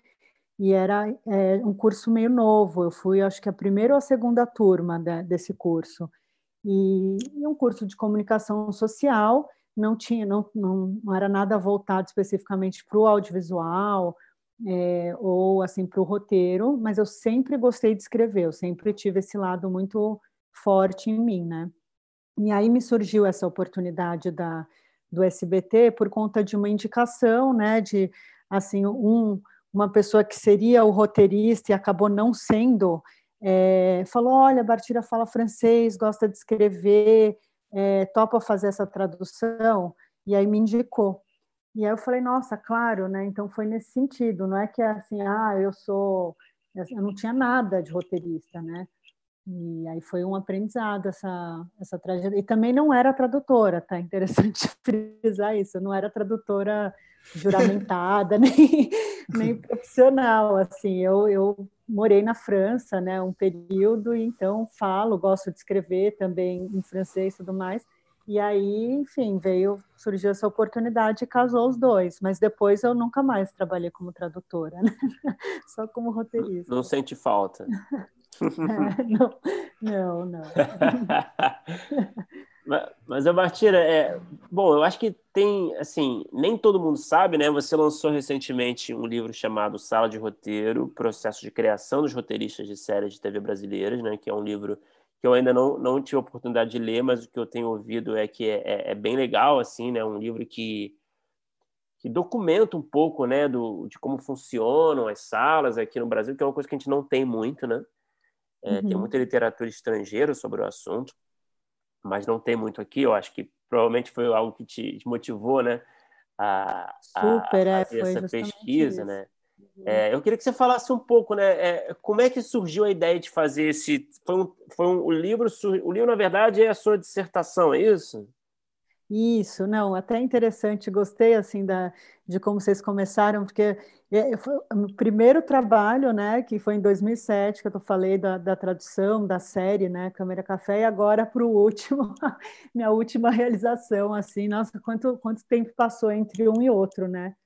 e era é, um curso meio novo. Eu fui, acho que a primeira ou a segunda turma de, desse curso e, e, um curso de comunicação social. Não tinha, não, não, não era nada voltado especificamente para o audiovisual é, ou assim para o roteiro, mas eu sempre gostei de escrever, eu sempre tive esse lado muito forte em mim, né? E aí me surgiu essa oportunidade da do SBT por conta de uma indicação, né, de assim um uma pessoa que seria o roteirista e acabou não sendo, é, falou: olha, Bartira fala francês, gosta de escrever, é, topa fazer essa tradução, e aí me indicou. E aí eu falei, nossa, claro, né? Então foi nesse sentido, não é que é assim, ah, eu sou, eu não tinha nada de roteirista, né? E aí foi um aprendizado essa essa tragédia. E também não era tradutora, tá? Interessante frisar isso. Eu não era tradutora juramentada nem, nem profissional. Assim, eu, eu morei na França, né? Um período, e então falo, gosto de escrever também em francês e tudo mais. E aí, enfim, veio, surgiu essa oportunidade e casou os dois. Mas depois eu nunca mais trabalhei como tradutora, né? só como roteirista. Não sente falta. É, não, não, não. Mas a Martira, é, bom, eu acho que tem, assim, nem todo mundo sabe, né? Você lançou recentemente um livro chamado Sala de Roteiro, Processo de Criação dos Roteiristas de Séries de TV Brasileiras, né? Que é um livro que eu ainda não, não tive a oportunidade de ler, mas o que eu tenho ouvido é que é, é, é bem legal, assim, né? Um livro que, que documenta um pouco né, do, de como funcionam as salas aqui no Brasil, que é uma coisa que a gente não tem muito, né? É, uhum. Tem muita literatura estrangeira sobre o assunto, mas não tem muito aqui. Eu acho que provavelmente foi algo que te motivou, né? A, Super, a é, fazer é, essa pesquisa, isso. né? É, eu queria que você falasse um pouco, né? É, como é que surgiu a ideia de fazer esse? Foi um, foi um o livro. O livro, na verdade, é a sua dissertação, é isso? Isso, não, até interessante, gostei assim da, de como vocês começaram, porque é, foi o primeiro trabalho, né, que foi em 2007, que eu falei da, da tradução da série, né, Câmera Café, e agora para o último, minha última realização, assim, nossa, quanto, quanto tempo passou entre um e outro, né?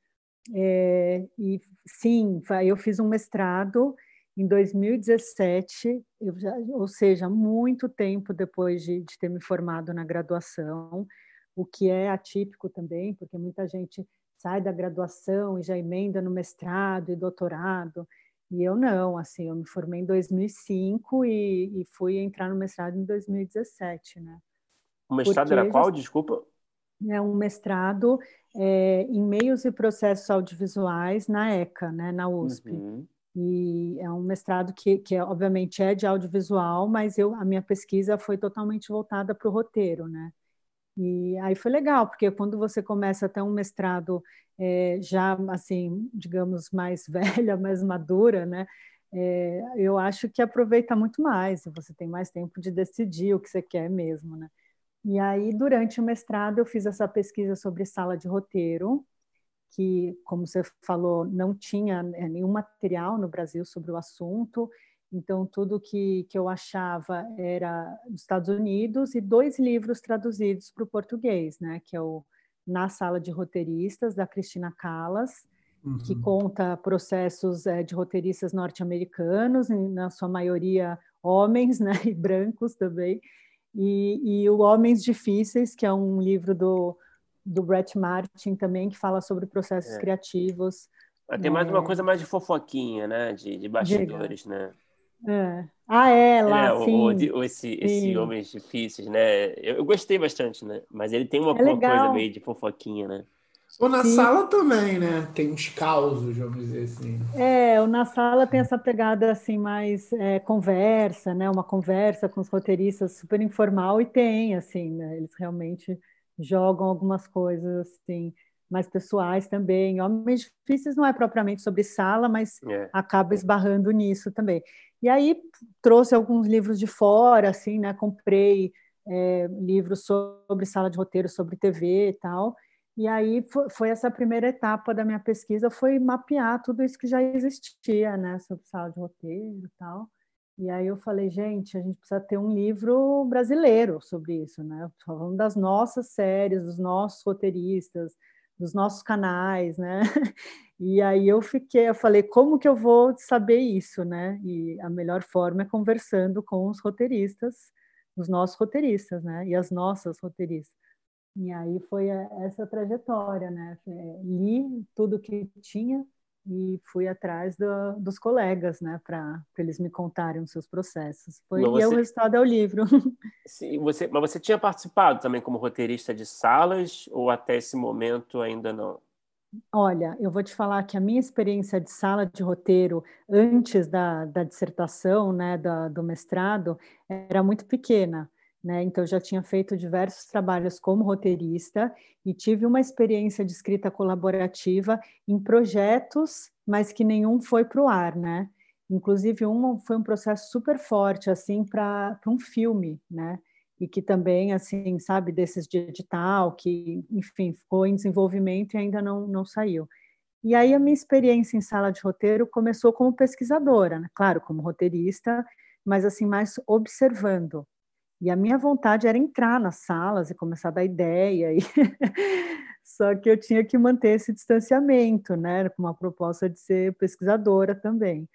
É, e sim, eu fiz um mestrado em 2017, já, ou seja, muito tempo depois de, de ter me formado na graduação, o que é atípico também, porque muita gente sai da graduação e já emenda no mestrado e doutorado, e eu não, assim, eu me formei em 2005 e, e fui entrar no mestrado em 2017, né? O mestrado porque era qual, desculpa? É um mestrado é, em meios e processos audiovisuais na ECA, né, na USP. Uhum. E é um mestrado que, que obviamente é de audiovisual, mas eu, a minha pesquisa foi totalmente voltada para o roteiro, né? E aí foi legal, porque quando você começa a ter um mestrado é, já, assim, digamos, mais velha, mais madura, né? É, eu acho que aproveita muito mais, você tem mais tempo de decidir o que você quer mesmo, né? E aí, durante o mestrado, eu fiz essa pesquisa sobre sala de roteiro, que, como você falou, não tinha é, nenhum material no Brasil sobre o assunto, então, tudo que, que eu achava era dos Estados Unidos e dois livros traduzidos para o português, né? Que é o Na Sala de Roteiristas, da Cristina Callas, uhum. que conta processos é, de roteiristas norte-americanos, na sua maioria homens, né? E brancos também. E, e o Homens Difíceis, que é um livro do, do Brett Martin também, que fala sobre processos é. criativos. Tem mais uma é. coisa mais de fofoquinha, né? De, de bastidores, né? É. Ah, é, lá, é, sim. O, o, esse, esse Homens Difíceis, né? Eu, eu, gostei bastante, né? Mas ele tem uma, é uma coisa meio de fofoquinha, né? Ou na Sim. sala também, né? Tem uns causos, vamos dizer assim. É, o na sala tem essa pegada assim mais é, conversa, né? Uma conversa com os roteiristas super informal e tem assim, né? Eles realmente jogam algumas coisas assim mais pessoais também. Homens difíceis não é propriamente sobre sala, mas é. acaba esbarrando nisso também. E aí trouxe alguns livros de fora, assim, né? Comprei é, livros sobre sala de roteiro, sobre TV e tal. E aí foi, essa primeira etapa da minha pesquisa, foi mapear tudo isso que já existia, né? Sobre sala de roteiro e tal. E aí eu falei, gente, a gente precisa ter um livro brasileiro sobre isso, né? Falando das nossas séries, dos nossos roteiristas, dos nossos canais, né? E aí eu fiquei, eu falei, como que eu vou saber isso, né? E a melhor forma é conversando com os roteiristas, os nossos roteiristas, né? E as nossas roteiristas. E aí foi essa trajetória, né? Li tudo que tinha e fui atrás do, dos colegas, né, para eles me contarem os seus processos. Foi, você, e o resultado é o livro. Sim, você, mas você tinha participado também como roteirista de salas ou até esse momento ainda não? Olha, eu vou te falar que a minha experiência de sala de roteiro antes da, da dissertação, né, da, do mestrado, era muito pequena. Né? Então, já tinha feito diversos trabalhos como roteirista e tive uma experiência de escrita colaborativa em projetos, mas que nenhum foi para o ar, né? Inclusive, um foi um processo super forte, assim, para um filme, né? e que também, assim, sabe, desses de edital, que, enfim, ficou em desenvolvimento e ainda não, não saiu. E aí a minha experiência em sala de roteiro começou como pesquisadora, né? claro, como roteirista, mas assim, mais observando. E a minha vontade era entrar nas salas e começar a dar ideia, e... só que eu tinha que manter esse distanciamento, né, com uma proposta de ser pesquisadora também.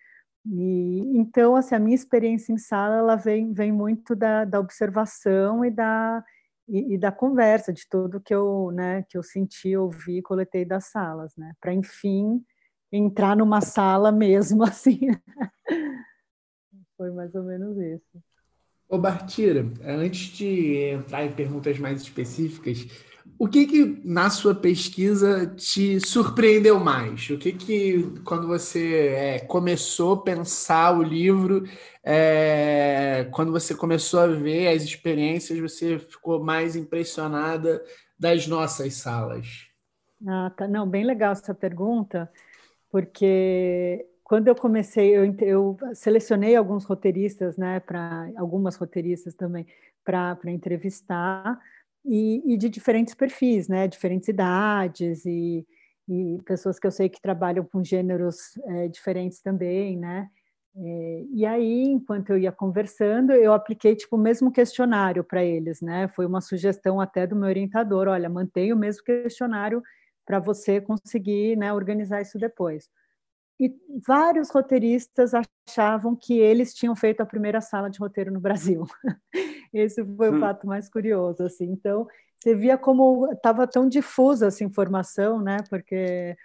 E, então, assim, a minha experiência em sala ela vem, vem muito da, da observação e da, e, e, da conversa, de tudo que eu, né, que eu senti, ouvi, coletei das salas, né, para enfim entrar numa sala mesmo, assim. Foi mais ou menos isso. Ô Bartira, antes de entrar em perguntas mais específicas, o que que na sua pesquisa te surpreendeu mais? O que que quando você é, começou a pensar o livro, é, quando você começou a ver as experiências, você ficou mais impressionada das nossas salas? Ah, tá. Não, bem legal essa pergunta, porque quando eu comecei, eu, eu selecionei alguns roteiristas, né, para algumas roteiristas também, para entrevistar, e, e, de diferentes perfis, né, diferentes idades, e, e, pessoas que eu sei que trabalham com gêneros é, diferentes também, né, é, e aí, enquanto eu ia conversando, eu apliquei tipo o mesmo questionário para eles, né? Foi uma sugestão até do meu orientador, olha, mantenha o mesmo questionário para você conseguir né, organizar isso depois. E vários roteiristas achavam que eles tinham feito a primeira sala de roteiro no Brasil. Esse foi hum. o fato mais curioso, assim. Então, você via como estava tão difusa essa informação, né? Porque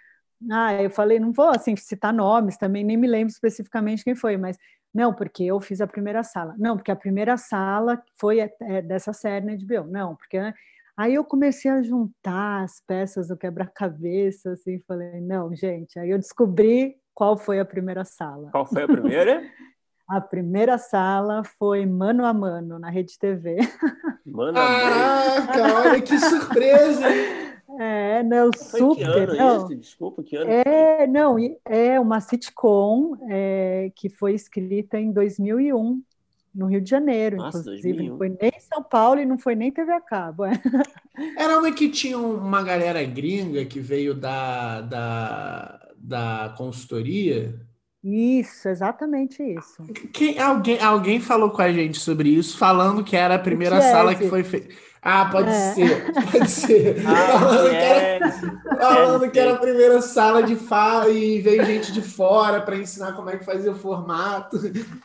ah, eu falei, não vou assim citar nomes, também nem me lembro especificamente quem foi, mas não, porque eu fiz a primeira sala. Não, porque a primeira sala foi é, dessa série na HBO. Não, porque né? Aí eu comecei a juntar as peças do quebra-cabeça, assim, falei, não, gente, aí eu descobri qual foi a primeira sala. Qual foi a primeira? a primeira sala foi Mano a Mano, na Rede TV. Mano a Mano. Caraca, olha que surpresa! É, não, foi super. Que ano não. Esse? Desculpa, que ano? É, não, é uma sitcom é, que foi escrita em 2001 no Rio de Janeiro, Nossa, inclusive. 2001. Não foi nem em São Paulo e não foi nem TV a cabo. É. Era uma que tinha uma galera gringa que veio da, da, da consultoria. Isso, exatamente isso. Quem, alguém, alguém falou com a gente sobre isso, falando que era a primeira sala que foi feita. Ah, pode é. ser, pode ser. Ah, falando, que era, falando que era a primeira sala de fala e veio gente de fora para ensinar como é que fazia o formato.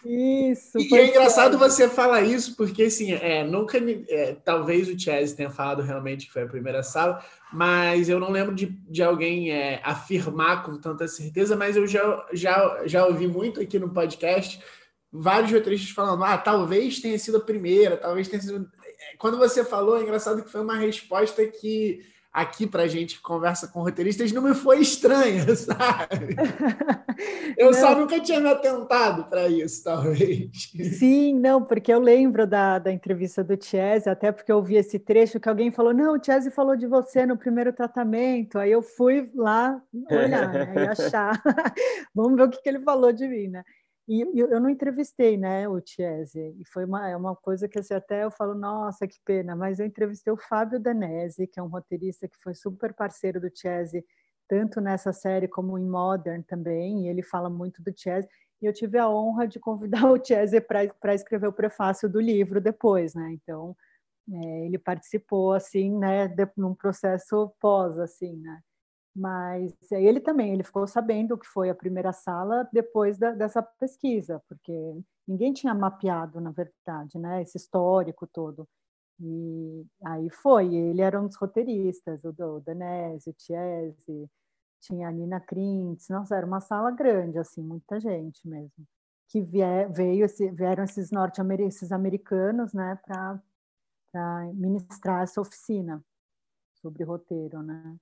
Isso. E é engraçado você falar isso, porque assim, é, nunca. É, talvez o Chess tenha falado realmente que foi a primeira sala, mas eu não lembro de, de alguém é, afirmar com tanta certeza, mas eu já, já, já ouvi muito aqui no podcast vários roteiristas falando: ah, talvez tenha sido a primeira, talvez tenha sido quando você falou, é engraçado que foi uma resposta que aqui para gente que conversa com roteiristas não me foi estranha, sabe? Eu não. só nunca tinha me atentado para isso, talvez. Sim, não, porque eu lembro da, da entrevista do Tiese, até porque eu vi esse trecho que alguém falou: não, o Tiese falou de você no primeiro tratamento. Aí eu fui lá olhar né, e achar. Vamos ver o que, que ele falou de mim, né? E eu não entrevistei, né, o Tiese, e foi uma, é uma coisa que assim, até eu falo, nossa, que pena, mas eu entrevistei o Fábio Danese, que é um roteirista que foi super parceiro do Tiese, tanto nessa série como em Modern também, e ele fala muito do Tiese, e eu tive a honra de convidar o Tiese para escrever o prefácio do livro depois, né, então é, ele participou, assim, né, de, num processo pós, assim, né, mas ele também, ele ficou sabendo que foi a primeira sala depois da, dessa pesquisa, porque ninguém tinha mapeado, na verdade, né, esse histórico todo. E aí foi, ele era um dos roteiristas, o, o Danese, o Tiese, tinha a Nina Krintz, nossa, era uma sala grande, assim, muita gente mesmo, que vier, veio esse, vieram esses norte-americanos, esses americanos, né, para ministrar essa oficina sobre roteiro, né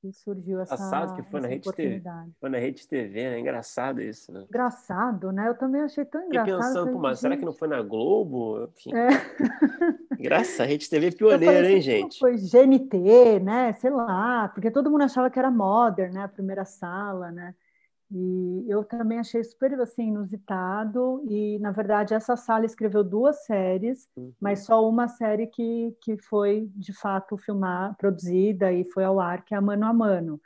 que surgiu essa, Engraçado que foi na Rede TV. Foi na Rede TV, né? Engraçado isso, né? Engraçado, né? Eu também achei tão engraçado. Fiquei pensando, pô, mas será que não foi na Globo? Enfim. É. Graças a Rede TV é pioneira, hein, assim, gente? Foi GNT, né? Sei lá, porque todo mundo achava que era Modern, né? A primeira sala, né? E eu também achei super assim inusitado e na verdade essa sala escreveu duas séries, uhum. mas só uma série que, que foi de fato filmar, produzida e foi ao ar que é a Mano a Mano,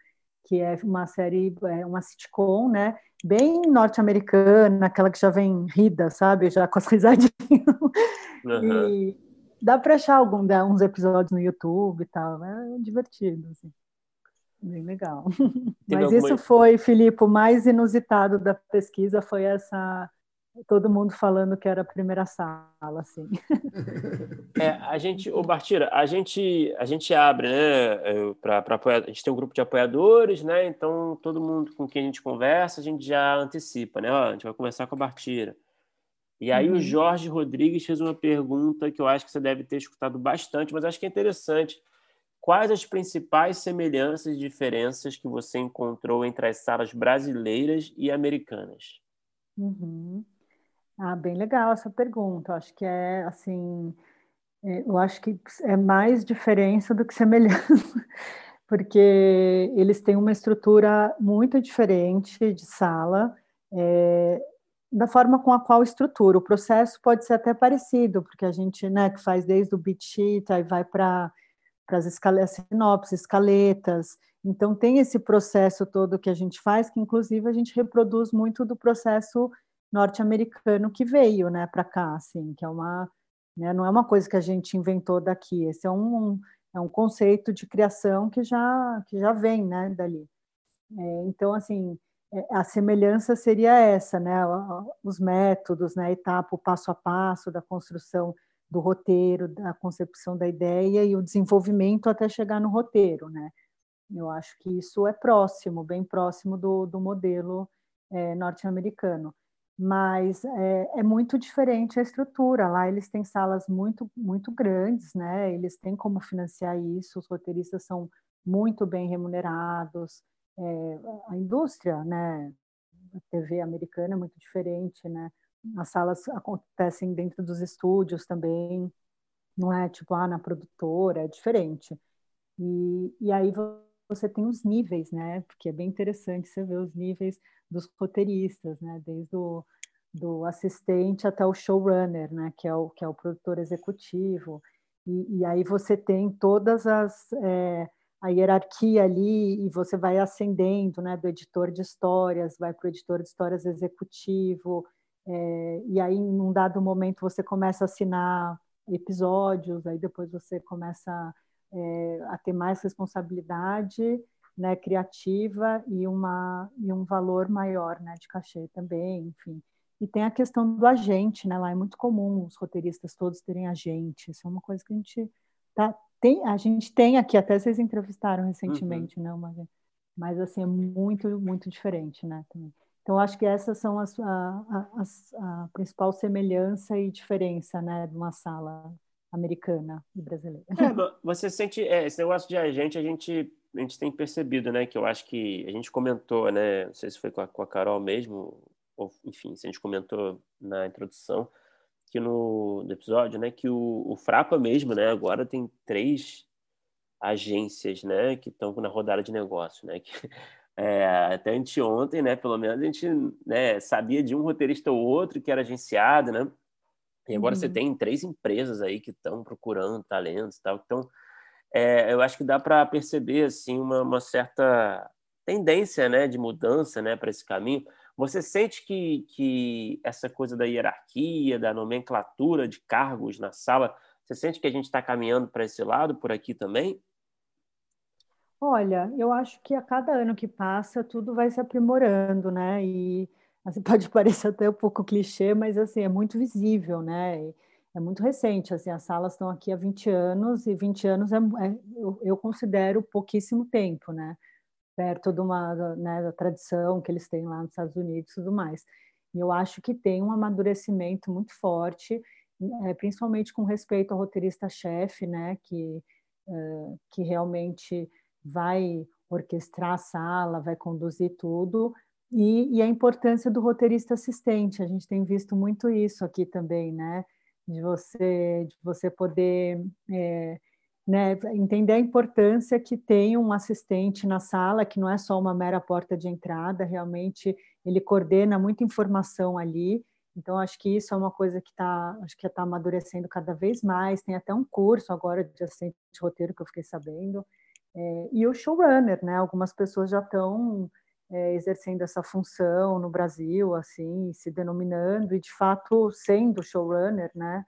que é uma série, é uma sitcom, né? Bem norte-americana, aquela que já vem rida, sabe? Já com as risadinhas. Uhum. E dá para achar algum, uns episódios no YouTube e tal, é divertido. Assim. Bem legal. Mas alguma... isso foi, Filipe, o mais inusitado da pesquisa foi essa todo mundo falando que era a primeira sala, assim. É, a gente, o Bartira, a gente, a gente abre, né, para apoiar, a gente tem um grupo de apoiadores, né, então todo mundo com quem a gente conversa, a gente já antecipa, né, ó, a gente vai conversar com a Bartira. E aí uhum. o Jorge Rodrigues fez uma pergunta que eu acho que você deve ter escutado bastante, mas acho que é interessante, quais as principais semelhanças e diferenças que você encontrou entre as salas brasileiras e americanas? Uhum. Ah, bem legal essa pergunta. Acho que é assim, é, eu acho que é mais diferença do que semelhança, porque eles têm uma estrutura muito diferente de sala, é, da forma com a qual estrutura. O processo pode ser até parecido, porque a gente, né, que faz desde o beat sheet, aí vai para as escaletas, sinopses, escaletas. Então tem esse processo todo que a gente faz, que inclusive a gente reproduz muito do processo norte-americano que veio, né, para cá, assim, que é uma, né, não é uma coisa que a gente inventou daqui. Esse é um, é um conceito de criação que já que já vem, né, dali. É, então, assim, é, a semelhança seria essa, né, os métodos, né, a etapa, o passo a passo da construção do roteiro, da concepção da ideia e o desenvolvimento até chegar no roteiro, né. Eu acho que isso é próximo, bem próximo do, do modelo é, norte-americano mas é, é, muito diferente a estrutura. Lá eles têm salas muito, muito grandes, né? Eles têm como financiar isso, os roteiristas são muito bem remunerados. É, a indústria, né? A TV americana é muito diferente, né? As salas acontecem dentro dos estúdios também, não é tipo, ah, na produtora, é diferente. E, e aí você tem os níveis, né? Porque é bem interessante você ver os níveis dos roteiristas, né? Desde o do assistente até o showrunner, né? Que é o que é o produtor executivo. E, e aí você tem todas as é, a hierarquia ali e você vai ascendendo, né? Do editor de histórias, vai para o editor de histórias executivo. É, e aí, num dado momento, você começa a assinar episódios, aí depois você começa é, a ter mais responsabilidade né, criativa e, uma, e um valor maior né, de cachê também, enfim. E tem a questão do agente, né? Lá é muito comum os roteiristas todos terem agente. Isso é uma coisa que a gente tá, tem, a gente tem aqui, até vocês entrevistaram recentemente, uhum. né? Uma, mas assim, é muito, muito diferente, né? Também. Então, acho que essas são as, a, a, a, principal semelhança e diferença, né, de uma sala americana e brasileira. É, você sente é, esse negócio de agente, a gente a gente tem percebido, né, que eu acho que a gente comentou, né, não sei se foi com a, com a Carol mesmo, ou enfim, se a gente comentou na introdução, que no, no episódio, né, que o, o Frapa mesmo, né, agora tem três agências, né, que estão na rodada de negócio, né, que é, até anteontem, né, pelo menos a gente, né, sabia de um roteirista ou outro que era agenciado, né, e agora uhum. você tem três empresas aí que estão procurando talentos e tal, então é, eu acho que dá para perceber assim uma, uma, certa tendência, né, de mudança, né, para esse caminho. Você sente que, que essa coisa da hierarquia, da nomenclatura de cargos na sala, você sente que a gente está caminhando para esse lado por aqui também? Olha, eu acho que a cada ano que passa tudo vai se aprimorando, né? E assim, pode parecer até um pouco clichê, mas assim é muito visível, né? É muito recente, assim, as salas estão aqui há 20 anos e 20 anos é, é eu, eu considero pouquíssimo tempo, né? perto de uma né, da tradição que eles têm lá nos Estados Unidos e tudo mais. E eu acho que tem um amadurecimento muito forte, é, principalmente com respeito ao roteirista-chefe, né, que, uh, que realmente vai orquestrar a sala, vai conduzir tudo, e, e, a importância do roteirista assistente. A gente tem visto muito isso aqui também, né, de você, de você poder é, né, entender a importância que tem um assistente na sala, que não é só uma mera porta de entrada, realmente ele coordena muita informação ali. Então, acho que isso é uma coisa que está está amadurecendo cada vez mais. Tem até um curso agora de assistente de roteiro que eu fiquei sabendo. É, e o showrunner, né? Algumas pessoas já estão é, exercendo essa função no Brasil, assim, se denominando e de fato sendo showrunner, né?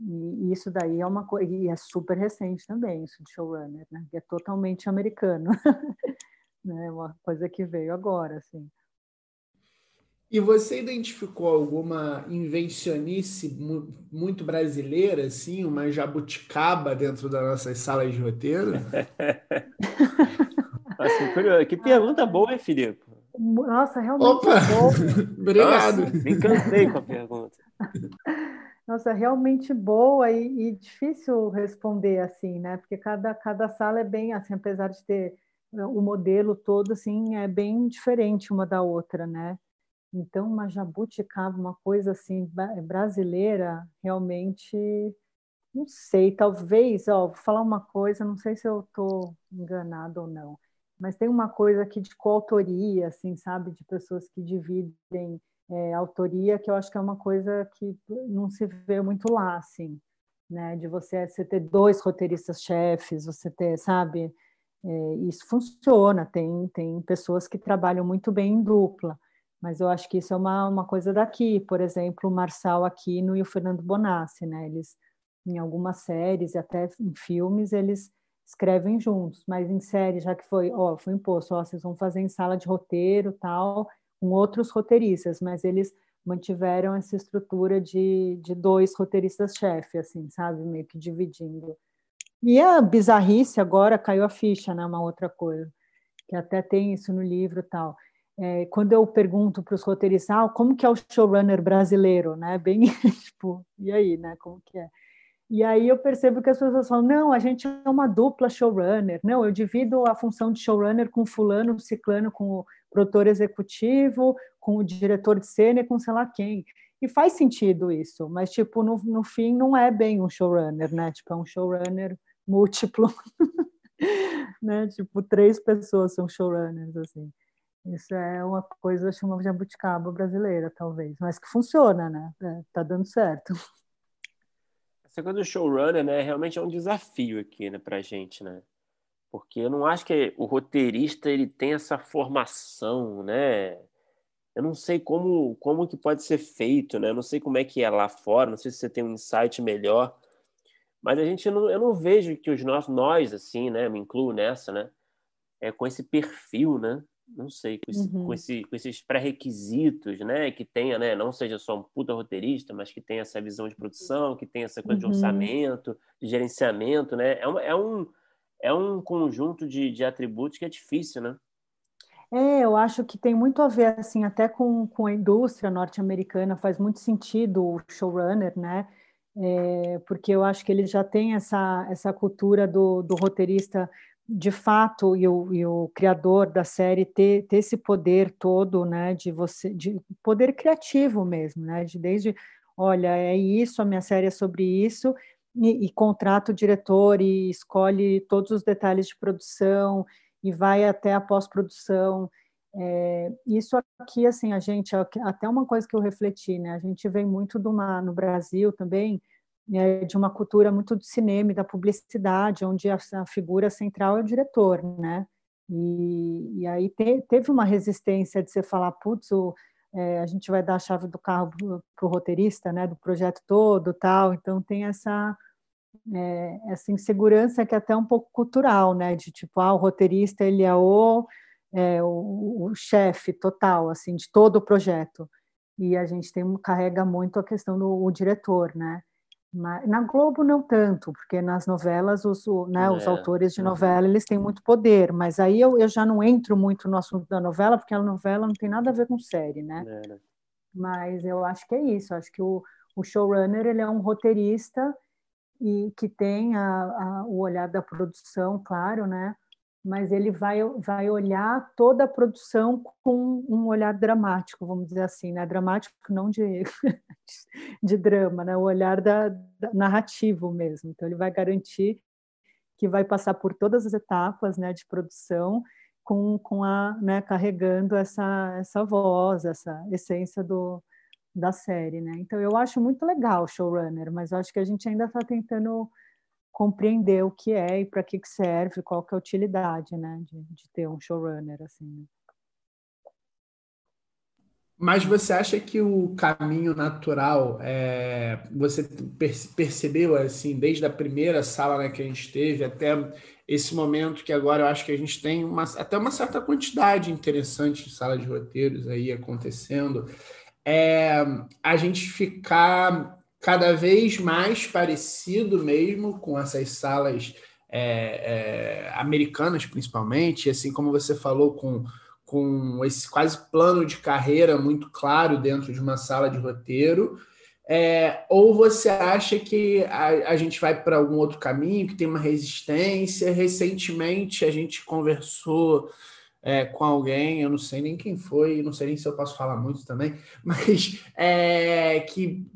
E isso daí é uma coisa, e é super recente também, isso de showrunner, né? É totalmente americano, né? Uma coisa que veio agora, assim. E você identificou alguma invencionice muito brasileira, assim, uma jabuticaba dentro das nossas salas de roteiro? assim, curioso. Que pergunta boa, hein, Filipe? Nossa, realmente. Opa! Obrigado. Nossa, me encantei com a pergunta. Nossa, realmente boa e, e, difícil responder assim, né? Porque cada, cada sala é bem assim, apesar de ter o modelo todo assim, é bem diferente uma da outra, né? Então, uma jabuticaba, uma coisa assim brasileira, realmente não sei, talvez, ó, vou falar uma coisa, não sei se eu estou enganado ou não, mas tem uma coisa aqui de coautoria, assim, sabe, de pessoas que dividem é, autoria, que eu acho que é uma coisa que não se vê muito lá, assim, né, de você, você ter dois roteiristas-chefes, você ter, sabe, é, isso funciona, tem, tem pessoas que trabalham muito bem em dupla, mas eu acho que isso é uma, uma coisa daqui, por exemplo, o Marçal Aquino e o Fernando Bonassi, né, eles em algumas séries e até em filmes eles escrevem juntos, mas em série já que foi, ó, foi imposto, ó, vocês vão fazer em sala de roteiro, tal, com outros roteiristas, mas eles mantiveram essa estrutura de, de dois roteiristas-chefe, assim, sabe, meio que dividindo. E a bizarrice agora caiu a ficha, né, uma outra coisa, que até tem isso no livro tal. É, quando eu pergunto para os roteiristas, ah, como que é o showrunner brasileiro, né, bem, tipo, e aí, né, como que é? E aí eu percebo que as pessoas falam: não, a gente é uma dupla showrunner. Não, eu divido a função de showrunner com fulano, ciclano, com o produtor executivo, com o diretor de cena e com sei lá quem. E faz sentido isso, mas tipo no, no fim não é bem um showrunner, né? Tipo é um showrunner múltiplo, né? Tipo três pessoas são showrunners assim. Isso é uma coisa chamada jabuticaba brasileira, talvez, mas que funciona, né? É, tá dando certo. Essa coisa do showrunner, né, realmente é um desafio aqui, né, pra gente, né? Porque eu não acho que o roteirista ele tem essa formação, né? Eu não sei como como que pode ser feito, né? Eu não sei como é que é lá fora, não sei se você tem um insight melhor. Mas a gente não, eu não vejo que os nossos nós assim, né, me incluo nessa, né? É com esse perfil, né? Não sei, com, esse, uhum. com, esse, com esses pré-requisitos, né? Que tenha, né? Não seja só um puta roteirista, mas que tenha essa visão de produção, que tenha essa coisa uhum. de orçamento, de gerenciamento, né? É, uma, é, um, é um conjunto de, de atributos que é difícil, né? É, eu acho que tem muito a ver, assim, até com, com a indústria norte-americana, faz muito sentido o showrunner, né? É, porque eu acho que ele já tem essa, essa cultura do, do roteirista de fato e o, e o, criador da série ter, ter esse poder todo, né, de você, de poder criativo mesmo, né, de desde, olha, é isso, a minha série é sobre isso, e, e contrata o diretor e escolhe todos os detalhes de produção e vai até a pós-produção. É, isso aqui, assim, a gente, até uma coisa que eu refleti, né, a gente vem muito uma, no Brasil também, é, de uma cultura muito do cinema e da publicidade, onde a, a figura central é o diretor, né? E, e aí te, teve uma resistência de você falar, putz, o, é, a gente vai dar a chave do carro para o roteirista, né? Do projeto todo, tal. Então tem essa é, essa insegurança que é até um pouco cultural, né? De tipo, ah, o roteirista ele é o é, o, o chefe total, assim, de todo o projeto. E a gente tem carrega muito a questão do diretor, né? Na Globo não tanto, porque nas novelas os, né, é, os autores de novela eles têm muito poder, mas aí eu, eu já não entro muito no assunto da novela, porque a novela não tem nada a ver com série, né? É. Né. Mas eu acho que é isso, acho que o, o showrunner ele é um roteirista e que tem a, a, o olhar da produção, claro, né? Mas ele vai, vai olhar toda a produção com um olhar dramático, vamos dizer assim, né? dramático não de, de drama, né? o olhar da, da, narrativo mesmo. Então, ele vai garantir que vai passar por todas as etapas né, de produção com, com a, né, carregando essa, essa voz, essa essência do, da série. Né? Então, eu acho muito legal showrunner, mas eu acho que a gente ainda está tentando compreender o que é e para que, que serve, qual que é a utilidade, né, de, de ter um showrunner assim. Né. Mas você acha que o caminho natural, é, você percebeu assim, desde a primeira sala né, que a gente teve até esse momento que agora eu acho que a gente tem uma, até uma certa quantidade interessante de sala de roteiros aí acontecendo, é, a gente ficar cada vez mais parecido mesmo com essas salas é, é, americanas, principalmente, assim como você falou, com, com esse quase plano de carreira muito claro dentro de uma sala de roteiro. É, ou você acha que a, a gente vai para algum outro caminho, que tem uma resistência? Recentemente a gente conversou é, com alguém, eu não sei nem quem foi, não sei nem se eu posso falar muito também, mas é, que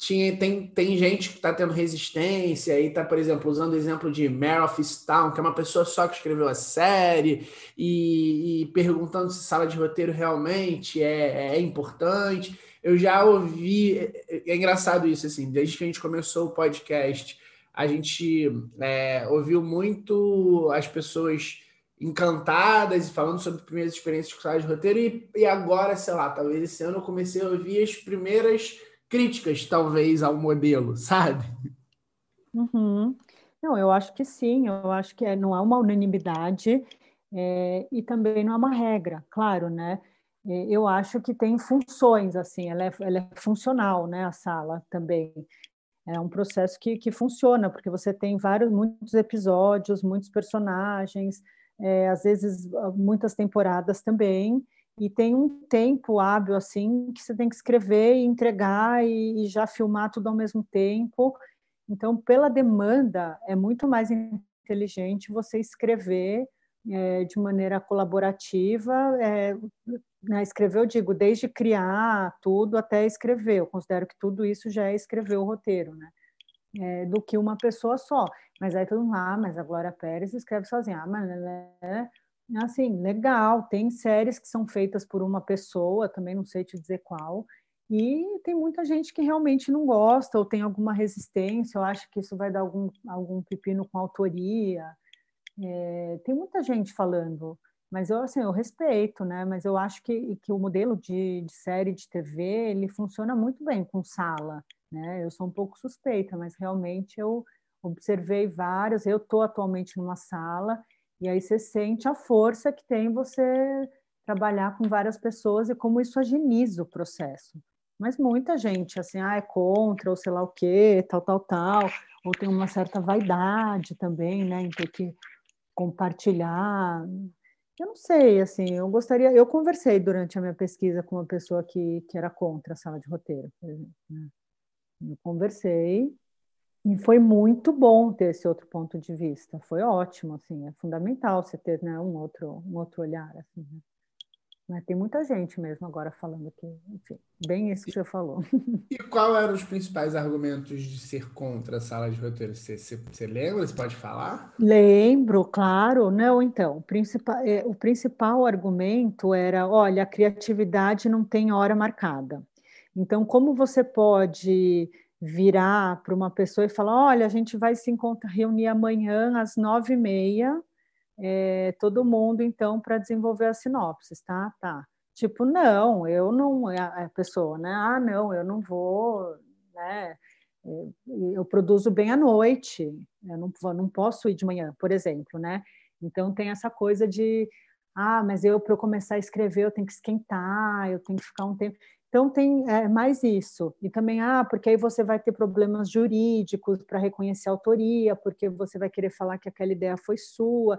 tinha, tem, tem gente que está tendo resistência e está, por exemplo, usando o exemplo de Mare of Town, que é uma pessoa só que escreveu a série, e, e perguntando se sala de roteiro realmente é, é importante. Eu já ouvi, é, é engraçado isso, assim, desde que a gente começou o podcast, a gente é, ouviu muito as pessoas encantadas e falando sobre primeiras experiências com sala de roteiro, e, e agora, sei lá, talvez esse ano eu comecei a ouvir as primeiras críticas, talvez, ao modelo, sabe? Uhum. Não, eu acho que sim, eu acho que é, não é uma unanimidade é, e também não é uma regra, claro, né? É, eu acho que tem funções, assim, ela é, ela é funcional, né, a sala também. É um processo que, que funciona, porque você tem vários, muitos episódios, muitos personagens, é, às vezes muitas temporadas também, e tem um tempo hábil assim que você tem que escrever e entregar e, e já filmar tudo ao mesmo tempo. Então, pela demanda, é muito mais inteligente você escrever é, de maneira colaborativa. É, né, escrever, eu digo, desde criar tudo até escrever. Eu considero que tudo isso já é escrever o roteiro, né? É, do que uma pessoa só. Mas aí todo mundo, ah, mas a Glória Pérez escreve sozinha. Ah, mas né, assim, legal. Tem séries que são feitas por uma pessoa, também não sei te dizer qual. E tem muita gente que realmente não gosta ou tem alguma resistência, eu acho que isso vai dar algum, algum pepino com autoria. É, tem muita gente falando, mas eu, assim, eu respeito, né? Mas eu acho que, que o modelo de, de série de TV, ele funciona muito bem com sala, né? Eu sou um pouco suspeita, mas realmente eu observei várias. Eu estou atualmente numa sala e aí você sente a força que tem você trabalhar com várias pessoas e como isso agiliza o processo. Mas muita gente, assim, ah, é contra, ou sei lá o quê, tal, tal, tal, ou tem uma certa vaidade também, né, em ter que compartilhar. Eu não sei, assim, eu gostaria. Eu conversei durante a minha pesquisa com uma pessoa que, que era contra a sala de roteiro, por exemplo. Né? Eu conversei, e foi muito bom ter esse outro ponto de vista. Foi ótimo, assim, é fundamental você ter né, um outro um outro olhar, assim. Né? Mas tem muita gente mesmo agora falando que, enfim, bem isso que você falou. E qual eram os principais argumentos de ser contra a sala de roteiro? Você, você, você lembra? Você pode falar? Lembro, claro. Não, então, o principal, é, o principal argumento era, olha, a criatividade não tem hora marcada. Então, como você pode virar para uma pessoa e falar: olha, a gente vai se encontrar, reunir amanhã às nove e meia, é, todo mundo então para desenvolver as sinopses, tá? Tá. Tipo, não, eu não, a pessoa, né? Ah, não, eu não vou, né? É, eu produzo bem à noite, eu não, não posso ir de manhã, por exemplo, né? Então tem essa coisa de, ah, mas eu para eu começar a escrever eu tenho que esquentar, eu tenho que ficar um tempo. Então tem é, mais isso. E também, ah, porque aí você vai ter problemas jurídicos para reconhecer a autoria, porque você vai querer falar que aquela ideia foi sua.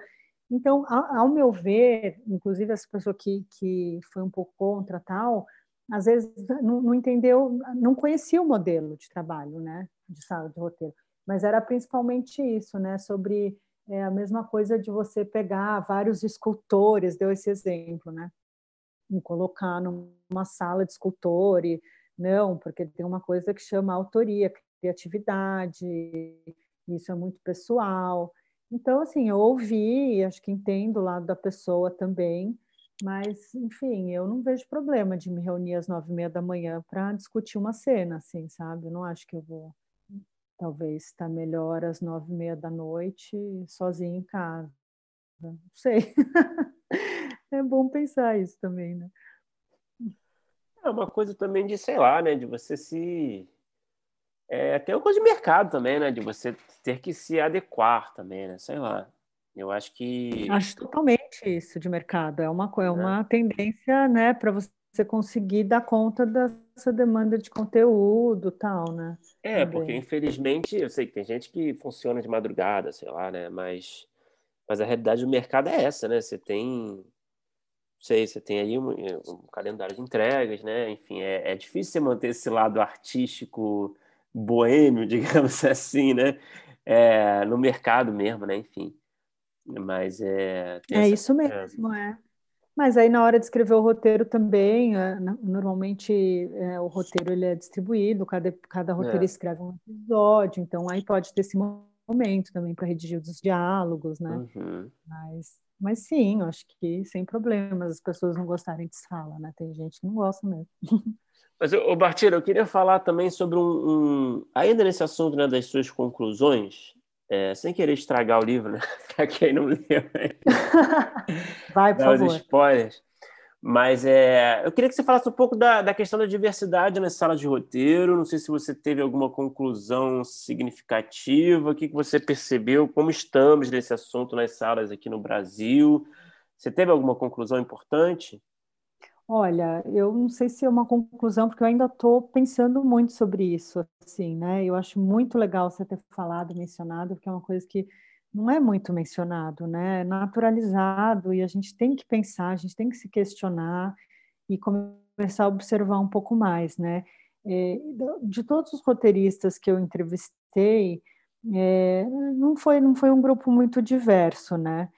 Então, ao, meu ver, inclusive essa pessoa que, que foi um pouco contra tal, às vezes não, não entendeu, não conhecia o modelo de trabalho, né, de sala de roteiro. Mas era principalmente isso, né, sobre é, a mesma coisa de você pegar vários escultores, deu esse exemplo, né? me colocar numa sala de escultor, e, não, porque tem uma coisa que chama autoria, criatividade, isso é muito pessoal. Então, assim, eu ouvi, acho que entendo o lado da pessoa também, mas, enfim, eu não vejo problema de me reunir às nove e meia da manhã para discutir uma cena, assim, sabe? Eu não acho que eu vou, talvez, estar melhor às nove e meia da noite, sozinha em casa. Não sei. É bom pensar isso também, né? É uma coisa também de, sei lá, né? De você se. É até uma coisa de mercado também, né? De você ter que se adequar também, né? Sei lá. Eu acho que. Acho totalmente isso de mercado. É uma, é uma é. tendência, né, para você conseguir dar conta dessa demanda de conteúdo tal, né? É, também. porque infelizmente eu sei que tem gente que funciona de madrugada, sei lá, né? Mas, mas a realidade do mercado é essa, né? Você tem sei, você tem aí um, um calendário de entregas, né? Enfim, é, é difícil você manter esse lado artístico boêmio, digamos assim, né? É, no mercado mesmo, né? Enfim. Mas é. É essa, isso mesmo, é. é. Mas aí na hora de escrever o roteiro também, é, normalmente é, o roteiro ele é distribuído, cada, cada roteiro é. escreve um episódio, então aí pode ter esse momento também para redigir os diálogos, né? Uhum. Mas, mas sim, eu acho que sem problemas as pessoas não gostarem de sala, né? Tem gente que não gosta mesmo. Mas, ô Bartira, eu queria falar também sobre um, um ainda nesse assunto né, das suas conclusões, é, sem querer estragar o livro, né? para quem não leu. Vai, por favor. spoilers. Mas é, eu queria que você falasse um pouco da, da questão da diversidade nas salas de roteiro. Não sei se você teve alguma conclusão significativa, o que, que você percebeu, como estamos nesse assunto nas salas aqui no Brasil. Você teve alguma conclusão importante? Olha, eu não sei se é uma conclusão, porque eu ainda estou pensando muito sobre isso, assim, né? Eu acho muito legal você ter falado, mencionado, porque é uma coisa que não é muito mencionado, né? É naturalizado e a gente tem que pensar, a gente tem que se questionar e começar a observar um pouco mais, né? É, de todos os roteiristas que eu entrevistei, é, não foi não foi um grupo muito diverso, né?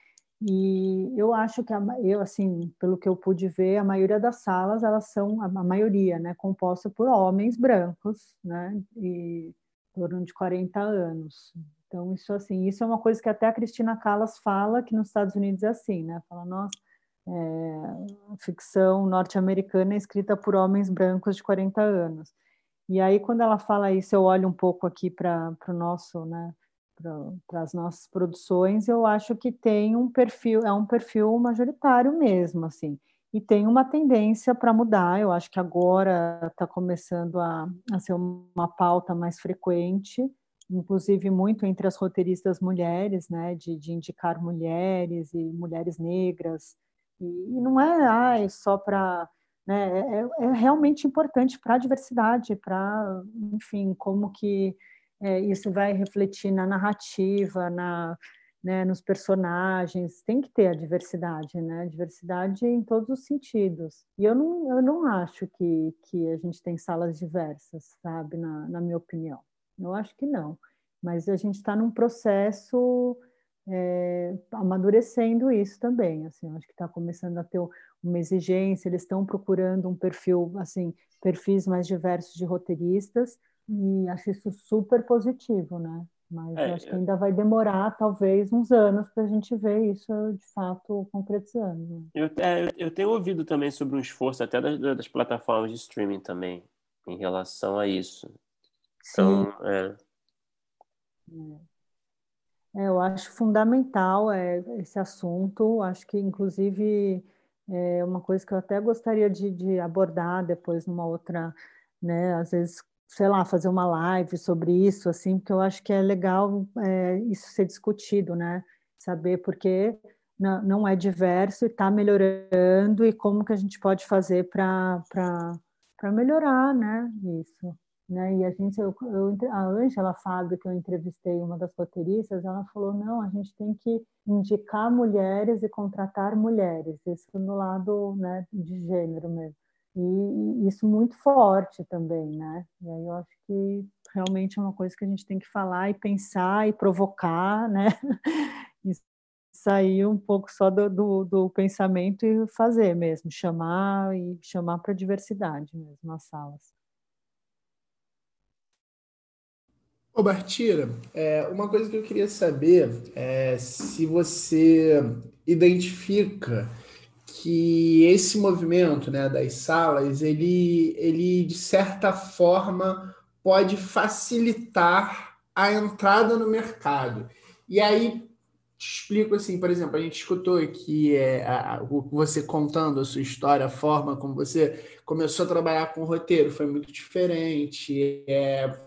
E eu acho que a, eu assim, pelo que eu pude ver, a maioria das salas elas são a, maioria, né, composta por homens brancos, né, e torno de 40 anos. Então isso assim, isso é uma coisa que até a Cristina Callas fala que nos Estados Unidos é assim, né? Fala, nossa, é, ficção norte-americana é escrita por homens brancos de 40 anos. E aí quando ela fala isso, eu olho um pouco aqui para o nosso, né, para as nossas produções, eu acho que tem um perfil, é um perfil majoritário mesmo, assim, e tem uma tendência para mudar. Eu acho que agora está começando a, a ser uma pauta mais frequente, inclusive muito entre as roteiristas mulheres, né, de, de indicar mulheres e mulheres negras, e, e não é ah, só para né, é, é, realmente importante para a diversidade, para, enfim, como que é, isso vai refletir na narrativa, na, né, nos personagens, tem que ter a diversidade, né? Diversidade em todos os sentidos. E eu não, eu não acho que, que a gente tem salas diversas, sabe, na, na minha opinião. Eu acho que não. Mas a gente está num processo é, amadurecendo isso também. Assim, acho que está começando a ter uma exigência, eles estão procurando um perfil, assim, perfis mais diversos de roteiristas, e acho isso super positivo, né? Mas é, acho que ainda vai demorar, talvez, uns anos para a gente ver isso de fato concretizando. Eu, é, eu tenho ouvido também sobre um esforço até das, das, plataformas de streaming também, em relação a isso. Então, Sim. É. é. eu acho fundamental é, esse assunto. Acho que, inclusive, é uma coisa que eu até gostaria de, de abordar depois numa outra, né? Às vezes sei lá, fazer uma live sobre isso, assim, porque eu acho que é legal é, isso ser discutido, né? Saber porque não, não é diverso e está melhorando e como que a gente pode fazer para melhorar, né? Isso. Né? E a gente, eu, eu, a Ângela Fábio, que eu entrevistei, uma das roteiristas, ela falou: não, a gente tem que indicar mulheres e contratar mulheres, isso no lado né, de gênero mesmo e isso muito forte também, né? E aí eu acho que realmente é uma coisa que a gente tem que falar e pensar e provocar, né? E sair um pouco só do, do, do pensamento e fazer mesmo, chamar e chamar para diversidade mesmo nas salas. Ô Bartira, é, uma coisa que eu queria saber é se você identifica que esse movimento né, das salas, ele, ele de certa forma pode facilitar a entrada no mercado. E aí explico assim, por exemplo, a gente escutou aqui é, a, você contando a sua história, a forma como você começou a trabalhar com o roteiro foi muito diferente. É,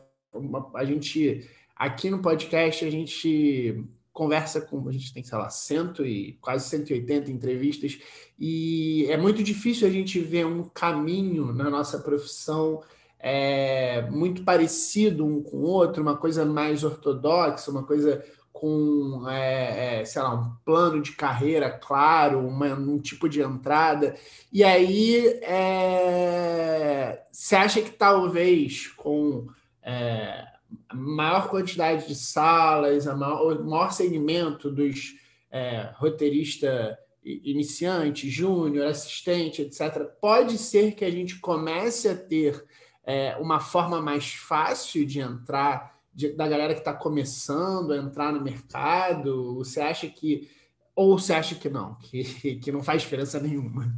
a gente aqui no podcast a gente conversa com, a gente tem, sei lá, cento e quase 180 entrevistas, e é muito difícil a gente ver um caminho na nossa profissão é, muito parecido um com o outro, uma coisa mais ortodoxa, uma coisa com, é, é, sei lá, um plano de carreira claro, uma, um tipo de entrada. E aí, é, você acha que talvez com é, maior quantidade de salas, a maior, o maior segmento dos é, roteiristas iniciante, júnior, assistente, etc., pode ser que a gente comece a ter é, uma forma mais fácil de entrar de, da galera que está começando a entrar no mercado? Você acha que. Ou você acha que não, que, que não faz diferença nenhuma?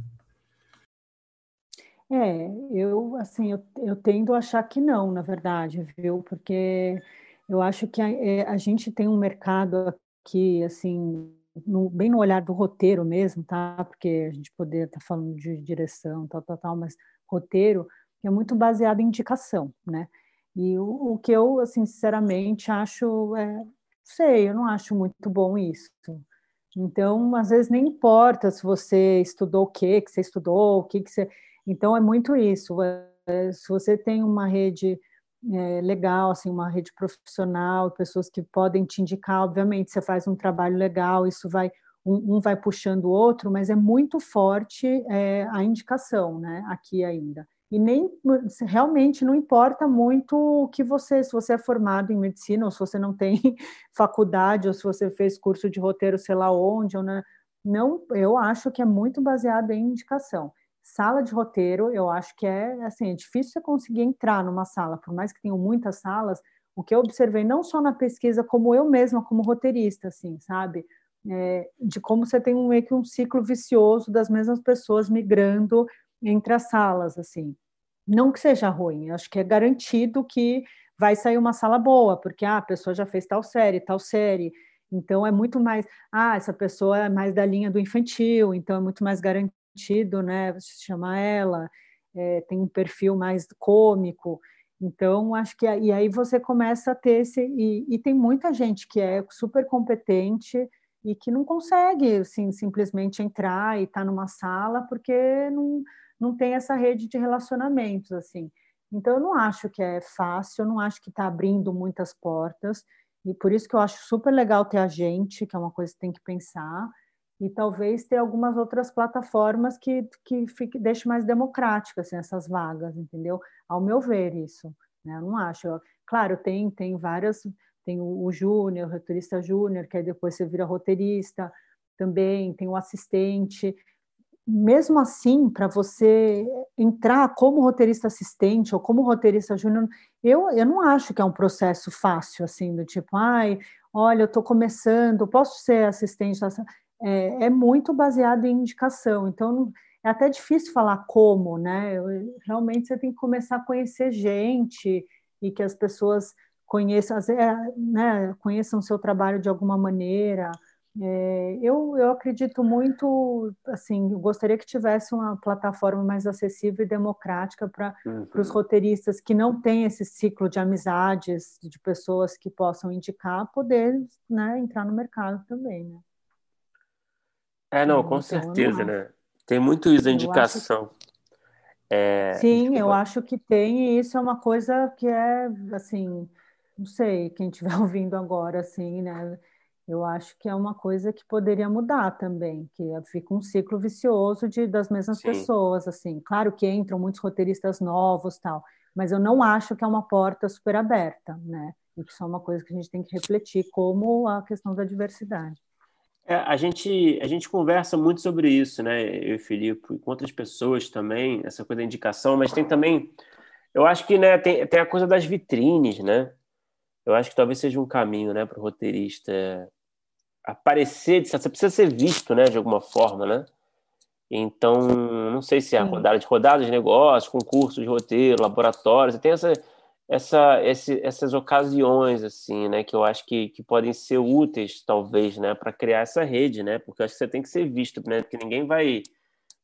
É, eu assim, eu, eu tendo a achar que não, na verdade, viu? Porque eu acho que a, é, a gente tem um mercado aqui, assim, no, bem no olhar do roteiro mesmo, tá? Porque a gente poderia estar tá falando de direção, tal, tal, tal, mas roteiro é muito baseado em indicação, né? E o, o que eu, assim, sinceramente, acho, é, sei, eu não acho muito bom isso. Então, às vezes nem importa se você estudou o que que você estudou, o que que você... Então, é muito isso. É, se você tem uma rede é, legal, assim, uma rede profissional, pessoas que podem te indicar, obviamente, você faz um trabalho legal, isso vai... Um, um vai puxando o outro, mas é muito forte é, a indicação, né, aqui ainda e nem realmente não importa muito o que você, se você é formado em medicina, ou se você não tem faculdade, ou se você fez curso de roteiro, sei lá onde, ou não, não eu acho que é muito baseado em indicação. Sala de roteiro, eu acho que é assim, é difícil você conseguir entrar numa sala, por mais que tenham muitas salas, o que eu observei não só na pesquisa, como eu mesma como roteirista, assim, sabe? É, de como você tem um, meio que um ciclo vicioso das mesmas pessoas migrando entre as salas, assim. Não que seja ruim, acho que é garantido que vai sair uma sala boa, porque ah, a pessoa já fez tal série, tal série. Então é muito mais, ah, essa pessoa é mais da linha do infantil, então é muito mais garantido, né? Você chama ela, é, tem um perfil mais cômico. Então, acho que e aí você começa a ter esse. E, e, tem muita gente que é super competente e que não consegue assim, simplesmente entrar e estar tá numa sala porque não, não tem essa rede de relacionamentos, assim. Então, eu não acho que é fácil, eu não acho que está abrindo muitas portas, e por isso que eu acho super legal ter a gente, que é uma coisa que tem que pensar, e talvez ter algumas outras plataformas que, que fique, deixe mais democráticas assim, essas vagas, entendeu? Ao meu ver, isso. Né? Eu não acho. Eu, claro, tem, tem várias, tem o, o júnior, o roteirista júnior, que aí depois você vira roteirista, também tem o assistente, mesmo assim, para você entrar como roteirista assistente ou como roteirista júnior, eu, eu não acho que é um processo fácil, assim, do tipo, ai, olha, eu estou começando, posso ser assistente? É, é, muito baseado em indicação, então é até difícil falar como, né? Realmente você tem que começar a conhecer gente e que as pessoas conheçam, né, conheçam o seu trabalho de alguma maneira, é, eu, eu acredito muito, assim, eu gostaria que tivesse uma plataforma mais acessível e democrática para uhum. os roteiristas que não têm esse ciclo de amizades, de pessoas que possam indicar, poder né, entrar no mercado também, né? É, não, com então, certeza, né? Tem muito isso da indicação. É, Sim, eu acho que tem, e isso é uma coisa que é, assim, não sei, quem estiver ouvindo agora, assim, né? eu acho que é uma coisa que poderia mudar também, que fica um ciclo vicioso de das mesmas Sim. pessoas, assim. Claro que entram muitos roteiristas novos, tal, mas eu não acho que é uma porta super aberta, né? Que isso é uma coisa que a gente tem que refletir, como a questão da diversidade. É, a gente a gente conversa muito sobre isso, né? Eu e Felipe, com outras pessoas também, essa coisa da indicação, mas tem também, eu acho que né, tem, tem a coisa das vitrines, né? Eu acho que talvez seja um caminho, né, para o roteirista aparecer, você precisa ser visto, né, de alguma forma, né? Então, não sei se é a rodada de rodadas de negócios, concurso de roteiro, laboratórios, tem essa, essa, esse, essas ocasiões, assim, né, que eu acho que, que podem ser úteis, talvez, né, para criar essa rede, né, porque eu acho que você tem que ser visto, né, porque ninguém vai,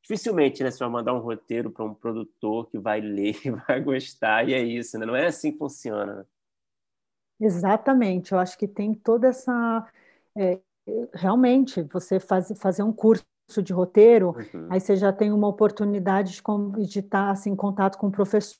dificilmente, né, você vai mandar um roteiro para um produtor que vai ler, vai gostar, e é isso, né, não é assim que funciona. Né? Exatamente, eu acho que tem toda essa é, realmente, você faz, fazer um curso de roteiro, uhum. aí você já tem uma oportunidade de, de estar assim, em contato com o professor,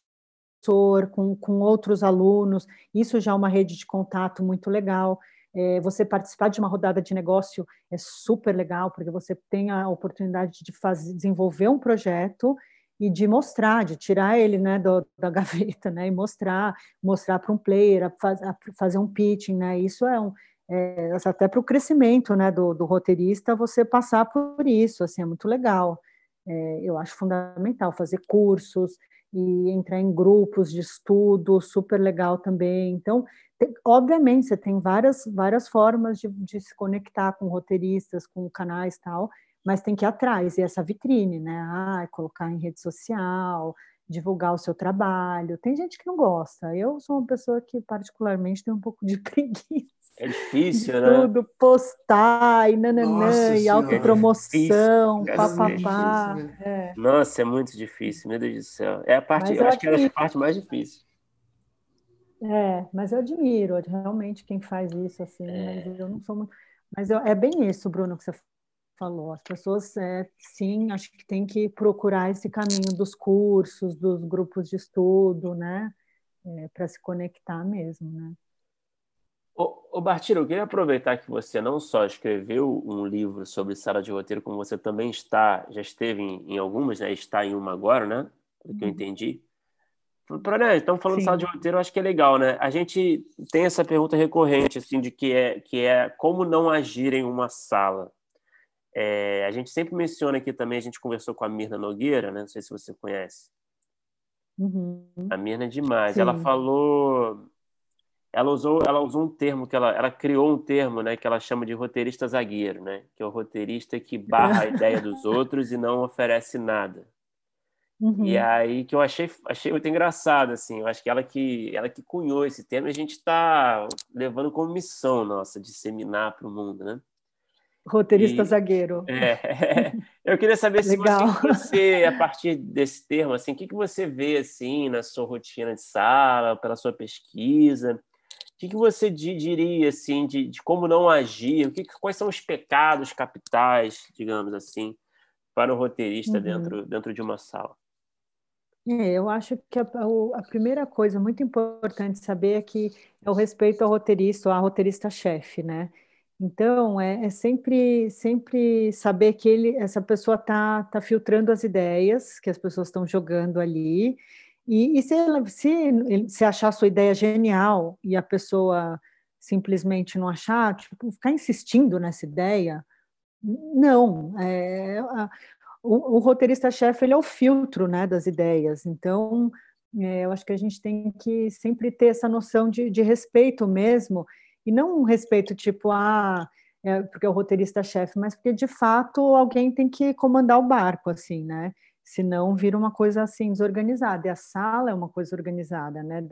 com, com outros alunos, isso já é uma rede de contato muito legal. É, você participar de uma rodada de negócio é super legal, porque você tem a oportunidade de fazer, desenvolver um projeto e de mostrar, de tirar ele né, do, da gaveta, né, e mostrar, mostrar para um player, faz, fazer um pitching, né, isso é um, é, até para o crescimento, né, do, do, roteirista, você passar por isso, assim, é muito legal, é, eu acho fundamental fazer cursos e entrar em grupos de estudo, super legal também, então, tem, obviamente, você tem várias, várias formas de, de se conectar com roteiristas, com canais tal, mas tem que ir atrás, e essa vitrine, né? Ah, colocar em rede social, divulgar o seu trabalho. Tem gente que não gosta. Eu sou uma pessoa que, particularmente, tem um pouco de preguiça. É difícil, né? Tudo, postar, e nananã, Nossa, e autopromoção, é papapá. É, é. Nossa, é muito difícil, meu Deus do céu. É a parte, eu acho que é a parte mais difícil. É, mas eu admiro realmente quem faz isso, assim, é. mas eu não sou muito... Mas eu, é bem isso, Bruno, que você falou. As pessoas, é, sim, acho que tem que procurar esse caminho dos cursos, dos grupos de estudo, né? É, para se conectar mesmo, né? Ô, ô Bartiro, eu queria aproveitar que você não só escreveu um livro sobre sala de roteiro, como você também está, já esteve em, em algumas, né? Está em uma agora, né? Pelo que eu uhum. entendi. Pra, né, estamos falando Sim. de sala de roteiro, eu acho que é legal, né? A gente tem essa pergunta recorrente, assim, de que é, que é como não agir em uma sala. É, a gente sempre menciona aqui também, a gente conversou com a Mirna Nogueira, né? não sei se você conhece. Uhum. A Mirna é demais. Sim. Ela falou, ela usou, ela usou um termo que ela, ela criou um termo, né, que ela chama de roteirista zagueiro, né, que é o roteirista que barra a ideia dos outros e não oferece nada. Uhum. E aí que eu achei, achei muito engraçado, assim, eu acho que ela que ela que cunhou esse termo, a gente está levando como missão nossa disseminar para o mundo, né? Roteirista e, zagueiro. É, eu queria saber se você, você, a partir desse termo, assim, o que, que você vê assim na sua rotina de sala, pela sua pesquisa, que, que você diria assim de, de como não agir, o que, quais são os pecados capitais, digamos assim, para o roteirista uhum. dentro, dentro de uma sala? É, eu acho que a, a, primeira coisa muito importante saber é que é o respeito ao roteirista, ou à roteirista-chefe, né? Então, é, é, sempre, sempre saber que ele, essa pessoa está tá filtrando as ideias que as pessoas estão jogando ali, e, e se, se, se achar a sua ideia genial e a pessoa simplesmente não achar, tipo, ficar insistindo nessa ideia, não. É, a, o, o roteirista-chefe ele é o filtro né, das ideias, então é, eu acho que a gente tem que sempre ter essa noção de, de respeito mesmo, e não um respeito tipo, ah, é porque é o roteirista-chefe, mas porque de fato alguém tem que comandar o barco, assim, né? Senão vira uma coisa assim desorganizada. E a sala é uma coisa organizada, né?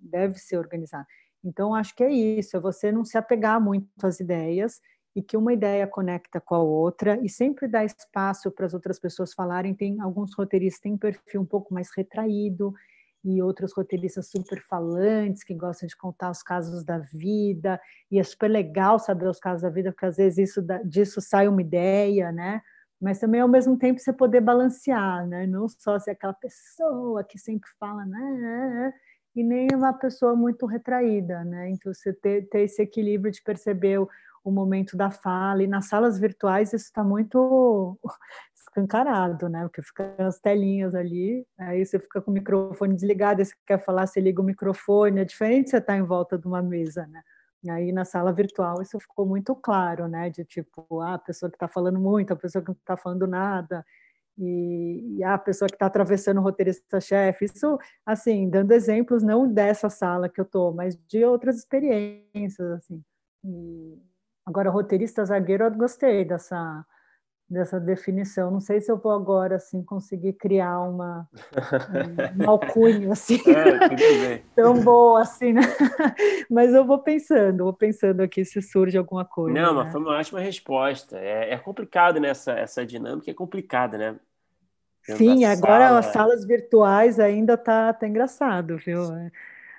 Deve, ser organizada. Então, acho que é isso, é você não se apegar muito às ideias e que uma ideia conecta com a outra e sempre dá espaço para as outras pessoas falarem. Tem alguns roteiristas têm perfil um pouco mais retraído, e outros roteiristas super falantes que gostam de contar os casos da vida e é super legal saber os casos da vida porque às vezes isso disso sai uma ideia, né? Mas também ao mesmo tempo você poder balancear, né? Não só ser aquela pessoa que sempre fala, né? E nem uma pessoa muito retraída, né? Então você ter, ter esse equilíbrio de perceber o, o momento da fala e nas salas virtuais isso está muito escancarado, né? Porque fica as telinhas ali, aí você fica com o microfone desligado, e você quer falar, você liga o microfone, é diferente você estar tá em volta de uma mesa, né? Aí na sala virtual isso ficou muito claro, né? De tipo, ah, a pessoa que está falando muito, a pessoa que não está falando nada, e, e, a pessoa que está atravessando o roteirista-chefe. Isso, assim, dando exemplos não dessa sala que eu estou, mas de outras experiências, assim. E, agora, roteirista zagueiro, eu gostei dessa dessa definição. Não sei se eu vou agora assim conseguir criar uma, uma alcunha assim é, tão boa assim, né? Mas eu vou pensando, vou pensando aqui se surge alguma coisa. Não, né? mas foi uma ótima resposta. É, é complicado nessa né? essa dinâmica, é complicada, né? Sim, agora sala... as salas virtuais ainda tá, tá engraçado, viu?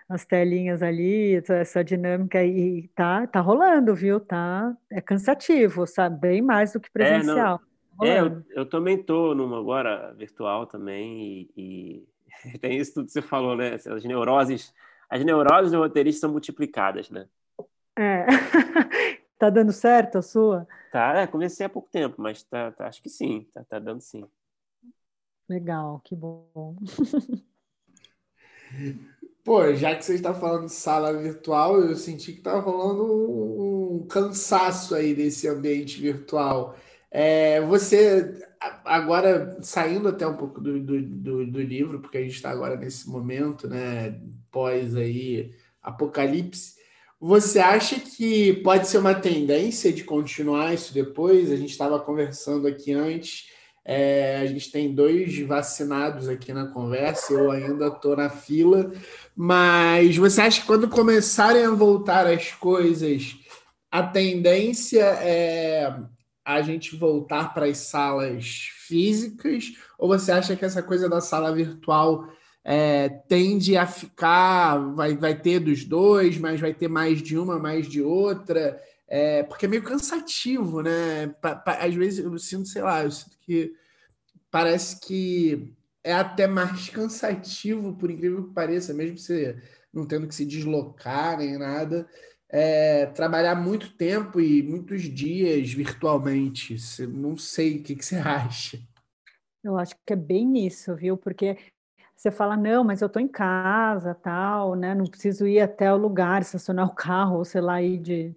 As telinhas ali, essa dinâmica e tá, tá rolando, viu? Tá, é cansativo, sabe? Bem mais do que presencial. É, é eu, eu, também tô numa agora virtual também e, e tem isso tudo que você falou, né? As neuroses, as neuroses do roteirista são multiplicadas, né? É. tá dando certo a sua? Tá, é, comecei há pouco tempo, mas tá, tá acho que sim, tá, tá dando sim. Legal, que bom. Pô, já que você está falando de sala virtual, eu senti que tá rolando um, cansaço aí desse ambiente virtual. É, você, agora, saindo até um pouco do, do, do, do livro, porque a gente está agora nesse momento, né, pós aí, apocalipse, você acha que pode ser uma tendência de continuar isso depois? A gente estava conversando aqui antes, é, a gente tem dois vacinados aqui na conversa, eu ainda estou na fila, mas você acha que quando começarem a voltar as coisas, a tendência é a gente voltar para as salas físicas? Ou você acha que essa coisa da sala virtual é, tende a ficar, vai, vai ter dos dois, mas vai ter mais de uma, mais de outra, é, porque é meio cansativo, né? Pa, pa, às vezes eu sinto, sei lá, eu sinto que parece que é até mais cansativo, por incrível que pareça, mesmo você não tendo que se deslocar nem nada, é, trabalhar muito tempo e muitos dias virtualmente. Não sei o que, que você acha. Eu acho que é bem isso, viu? Porque você fala, não, mas eu estou em casa, tal, né? Não preciso ir até o lugar, estacionar o carro, ou sei lá, ir de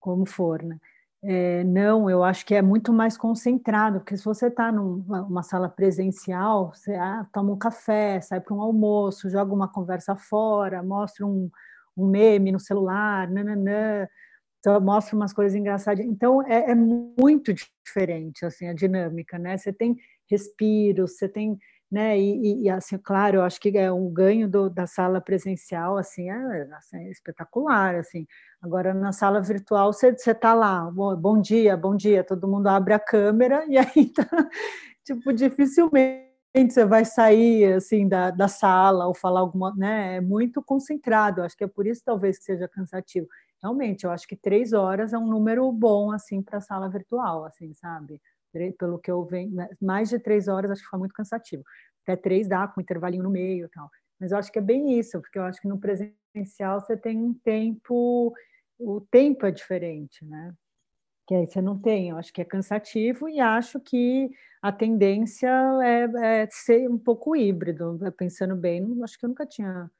como for, né? É, não, eu acho que é muito mais concentrado, porque se você está numa sala presencial, você ah, toma um café, sai para um almoço, joga uma conversa fora, mostra um, um meme no celular, nananã, mostra umas coisas engraçadas. Então, é, é muito diferente assim, a dinâmica, né? Você tem respiro, você tem né? E, e, assim, claro, eu acho que é um ganho do, da sala presencial, assim, é, assim, é, espetacular, assim. Agora na sala virtual você está lá, bom, bom, dia, bom dia, todo mundo abre a câmera e aí tá, tipo dificilmente você vai sair assim da, da sala ou falar alguma, né? É muito concentrado. Acho que é por isso talvez que seja cansativo. Realmente, eu acho que três horas é um número bom assim para a sala virtual, assim, sabe? Pelo que eu venho, né, mais de três horas acho que foi muito cansativo. Até três dá, com um intervalinho no meio e tal. Mas eu acho que é bem isso, porque eu acho que no presencial você tem um tempo, o tempo é diferente, né? Que aí você não tem, eu acho que é cansativo e acho que a tendência é, é ser um pouco híbrido, pensando bem, acho que eu nunca tinha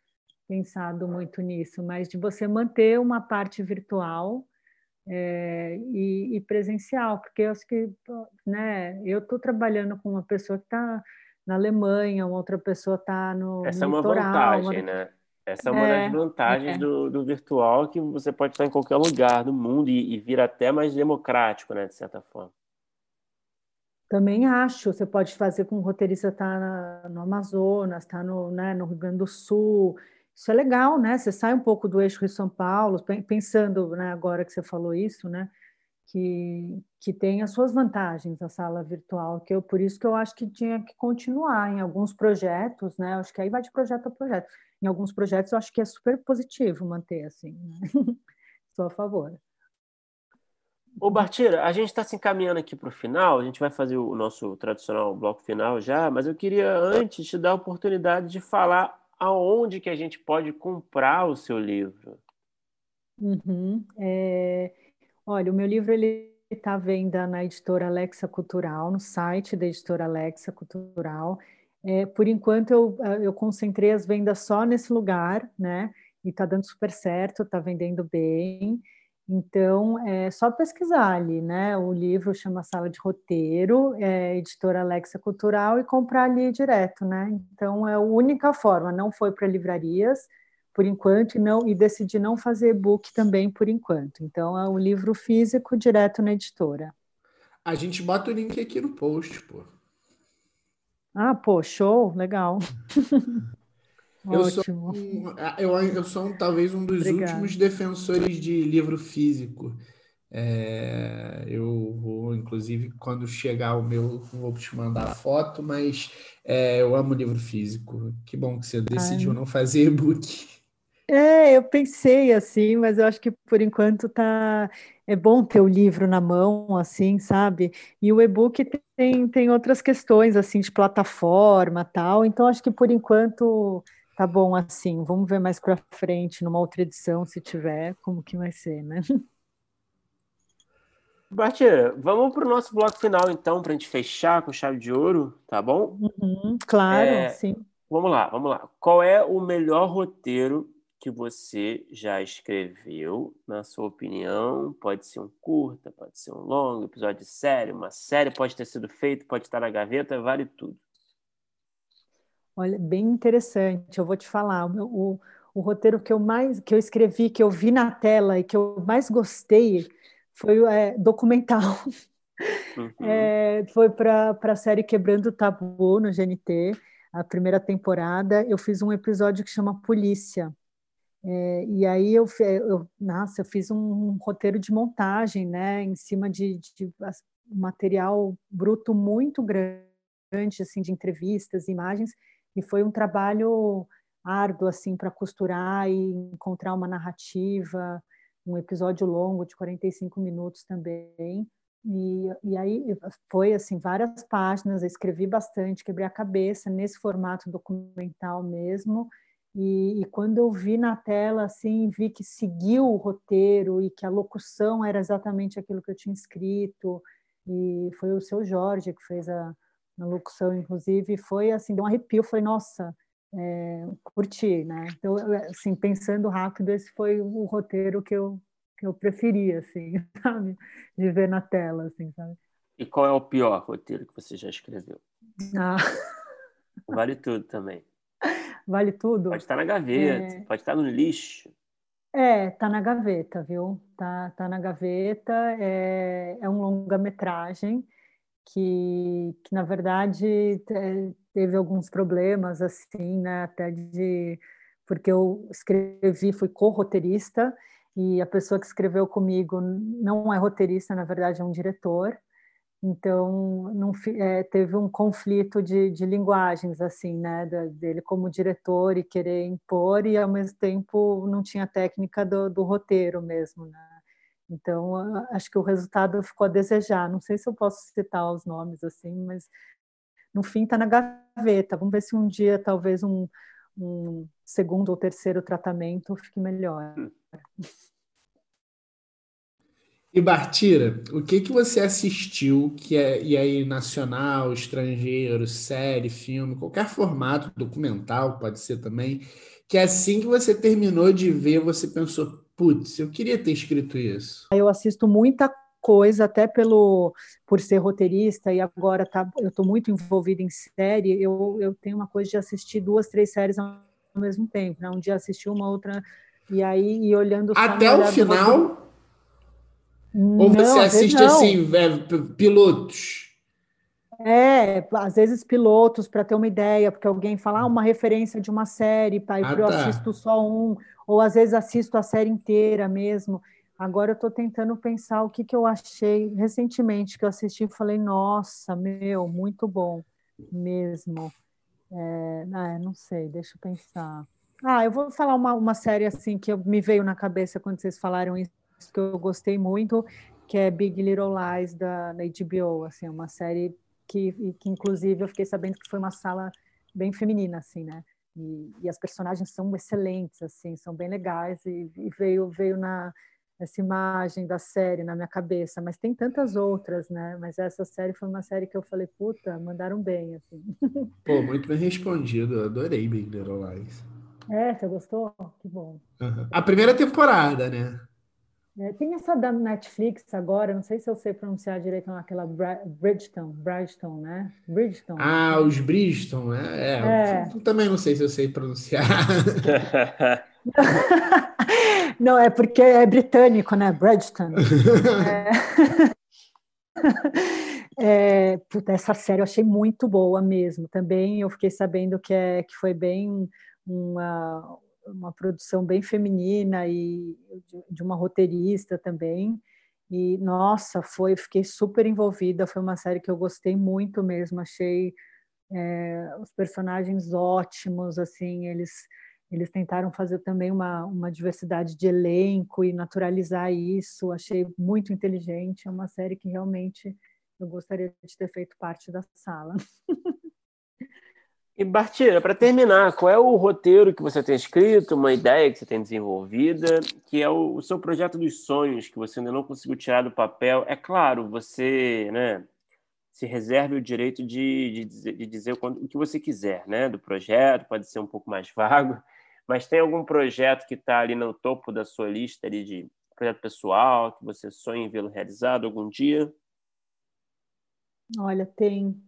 pensado muito nisso, mas de você manter uma parte virtual é, e, e, presencial, porque eu acho que né, eu estou trabalhando com uma pessoa que está na Alemanha, uma outra pessoa está no. Essa no é uma litoral, vantagem, uma... né? Essa é uma é, das vantagens é. do, do virtual, que você pode estar em qualquer lugar do mundo e, e vir até mais democrático, né, de certa forma. Também acho, você pode fazer com o roteirista estar tá no Amazonas, estar tá no, né, no Rio Grande do Sul, isso é legal, né? Você sai um pouco do eixo Rio-São Paulo, pensando, né, agora que você falou isso, né? Que, que tem as suas vantagens a sala virtual, que eu, por isso que eu acho que tinha que continuar em alguns projetos, né? Acho que aí vai de projeto a projeto. Em alguns projetos eu acho que é super positivo manter assim, né? Sou a favor. Ô Bartira, a gente está se encaminhando aqui para o final, a gente vai fazer o nosso tradicional bloco final já, mas eu queria antes te dar a oportunidade de falar aonde que a gente pode comprar o seu livro? Uhum. É... Olha, o meu livro ele está à venda na editora Alexa Cultural, no site da editora Alexa Cultural. É, por enquanto eu, eu concentrei as vendas só nesse lugar, né? E está dando super certo, está vendendo bem. Então, é só pesquisar ali, né? O livro chama Sala de Roteiro, é editora Alexa Cultural, e comprar ali direto, né? Então, é a única forma, não foi para livrarias por enquanto, e, não, e decidi não fazer e-book também por enquanto. Então, é o livro físico direto na editora. A gente bota o link aqui no post, pô. Ah, pô, show, legal. Eu sou, eu, eu sou um, talvez um dos Obrigada. últimos defensores de livro físico. É, eu vou, inclusive, quando chegar o meu, vou te mandar a foto, mas é, eu amo livro físico. Que bom que você decidiu Ai. não fazer e-book. É, eu pensei assim, mas eu acho que por enquanto tá é bom ter o livro na mão, assim, sabe? E o e-book tem, tem outras questões assim de plataforma, tal. Então acho que por enquanto tá bom assim, vamos ver mais para frente, numa outra edição, se tiver, como que vai ser, né? Bartira, vamos para o nosso bloco final, então, para a gente fechar com chave de ouro, tá bom? Uhum, claro, é, sim. Vamos lá, vamos lá. Qual é o melhor roteiro que você já escreveu, na sua opinião? Pode ser um curta, pode ser um longo, episódio de série, uma série, pode ter sido feito, pode estar na gaveta, vale tudo. Olha, bem interessante. Eu vou te falar, o, o, roteiro que eu mais que eu escrevi, que eu vi na tela e que eu mais gostei foi é, documental. Uhum. É, foi para a série Quebrando o Tabu no GNT, a primeira temporada. Eu fiz um episódio que chama Polícia. É, e aí eu, eu, nossa, eu fiz um, um, roteiro de montagem, né, em cima de, de material bruto muito grande, assim, de entrevistas, imagens, e foi um trabalho árduo, assim, para costurar e encontrar uma narrativa, um episódio longo de 45 minutos também. E, e aí foi assim várias páginas, escrevi bastante, quebrei a cabeça nesse formato documental mesmo. E, e, quando eu vi na tela, assim, vi que seguiu o roteiro e que a locução era exatamente aquilo que eu tinha escrito. E foi o seu Jorge que fez a, a locução, inclusive, foi assim, deu um arrepio. Falei, nossa, é, curti, né? Então, assim, pensando rápido, esse foi o roteiro que eu que eu preferi, assim, sabe? De ver na tela, assim, sabe? E qual é o pior roteiro que você já escreveu? Ah. Vale tudo também. Vale tudo? Pode estar na gaveta, é... pode estar no lixo. É, tá na gaveta, viu? Tá, tá na gaveta. É, é um longa-metragem que, que, na verdade, teve alguns problemas, assim, né? Até de... Porque eu escrevi, fui co-roteirista, e a pessoa que escreveu comigo não é roteirista, na verdade é um diretor. Então, não, é, teve um conflito de, de linguagens, assim, né, da, dele como diretor e querer impor, e ao mesmo tempo não tinha técnica do, do roteiro mesmo, né. Então, acho que o resultado ficou a desejar. Não sei se eu posso citar os nomes, assim, mas no fim está na gaveta. Vamos ver se um dia, talvez, um, um segundo ou terceiro tratamento fique melhor. Hum. E Bartira, o que que você assistiu que é e aí nacional, estrangeiro, série, filme, qualquer formato, documental pode ser também, que assim que você terminou de ver, você pensou, putz, eu queria ter escrito isso. Eu assisto muita coisa, até pelo por ser roteirista e agora tá, eu estou muito envolvida em série, eu, eu tenho uma coisa de assistir duas, três séries ao mesmo tempo, né? Um dia assistir uma, outra e aí e olhando até o final ou você não, assiste assim, é, pilotos? É, às vezes pilotos para ter uma ideia, porque alguém fala ah, uma referência de uma série, pai, ah, eu tá. assisto só um, ou às vezes assisto a série inteira mesmo. Agora eu estou tentando pensar o que, que eu achei recentemente que eu assisti e falei, nossa, meu, muito bom mesmo. É, ah, não sei, deixa eu pensar. Ah, eu vou falar uma, uma série assim que me veio na cabeça quando vocês falaram isso que eu gostei muito, que é Big Little Lies da, da HBO, assim, uma série que, que inclusive eu fiquei sabendo que foi uma sala bem feminina, assim, né? E, e as personagens são excelentes, assim, são bem legais e, e, veio veio na essa imagem da série na minha cabeça, mas tem tantas outras, né? Mas essa série foi uma série que eu falei, puta, mandaram bem, assim. Pô, muito bem respondido, adorei Big Little Lies. É, você gostou? Que bom. Uhum. A primeira temporada, né? É, tem essa da Netflix agora, não sei se eu sei pronunciar direito, não, aquela Bridgeton, Bridgeton, né? Bridgeton. Ah, os Bridgeton, né? É, é. também não sei se eu sei pronunciar. não, é porque é britânico, né? Bridgeton. é... é, puta, essa série eu achei muito boa mesmo. Também eu fiquei sabendo que, é, que foi bem uma, uma produção bem feminina e de uma roteirista também. E nossa, foi, fiquei super envolvida. Foi uma série que eu gostei muito mesmo. Achei é, os personagens ótimos, assim, eles eles tentaram fazer também uma, uma diversidade de elenco e naturalizar isso. Achei muito inteligente. É uma série que realmente eu gostaria de ter feito parte da sala. E Bartira, para terminar, qual é o roteiro que você tem escrito, uma ideia que você tem desenvolvida, que é o, o, seu projeto dos sonhos que você ainda não conseguiu tirar do papel? É claro, você, né, se reserve o direito de, de, dizer, de dizer o, o que você quiser, né, do projeto, pode ser um pouco mais vago, mas tem algum projeto que está ali no topo da sua lista ali de projeto pessoal que você sonha em vê-lo realizado algum dia? Olha, tem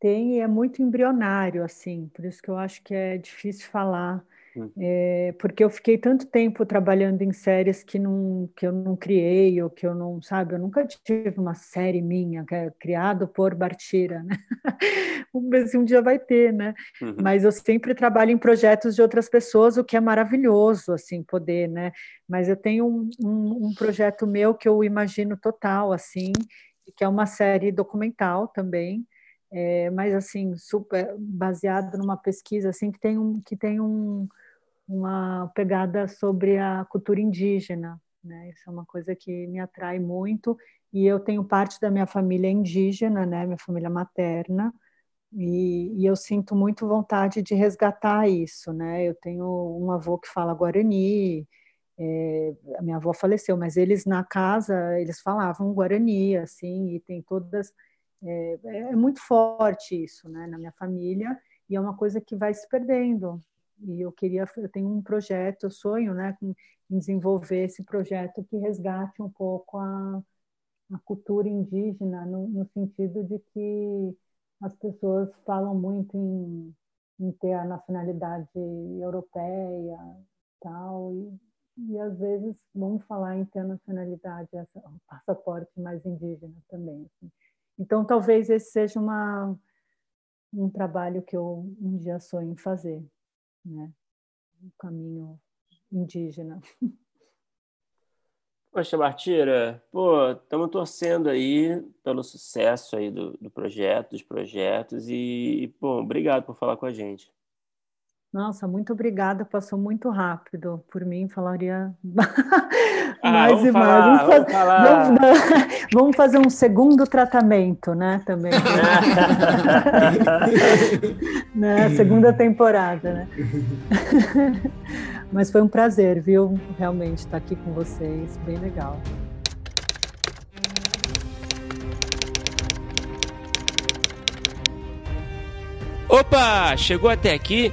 tem e é muito embrionário, assim, por isso que eu acho que é difícil falar, hum. é, porque eu fiquei tanto tempo trabalhando em séries que, não, que eu não criei, ou que eu não, sabe, eu nunca tive uma série minha, que é criado por Bartira, né? Se um dia vai ter, né? Uhum. Mas eu sempre trabalho em projetos de outras pessoas, o que é maravilhoso, assim, poder, né? Mas eu tenho um, um, um projeto meu que eu imagino total, assim, que é uma série documental também, é, mas assim super baseado numa pesquisa assim que tem um que tem um, uma pegada sobre a cultura indígena né? Isso é uma coisa que me atrai muito. E eu tenho parte da minha família indígena né? Minha família materna. E, e eu sinto muito vontade de resgatar isso né? Eu tenho um avô que fala guarani é, a minha avó faleceu mas eles na casa eles falavam guarani assim e tem todas é, é, muito forte isso, né, na minha família, e é uma coisa que vai se perdendo. E eu queria, eu tenho um projeto, eu sonho, né, em desenvolver esse projeto que resgate um pouco a, a cultura indígena, no, no sentido de que as pessoas falam muito em, em ter a nacionalidade europeia, tal, e, e às vezes vamos falar em ter a nacionalidade, essa, o passaporte mais indígena também. Assim. Então, talvez esse seja uma, um trabalho que eu um dia sonho em fazer, né? Um caminho indígena. Poxa, Martira, pô, estamos torcendo aí pelo sucesso aí do, do projeto, dos projetos e, bom, obrigado por falar com a gente. Nossa, muito obrigada. Passou muito rápido. Por mim, falaria ah, mais e falar, mais. Vamos, vamos, fazer, vamos, vamos, fazer um segundo tratamento, né? Também. né? Segunda temporada, né? Mas foi um prazer, viu? Realmente estar aqui com vocês. Bem legal. Opa! Chegou até aqui?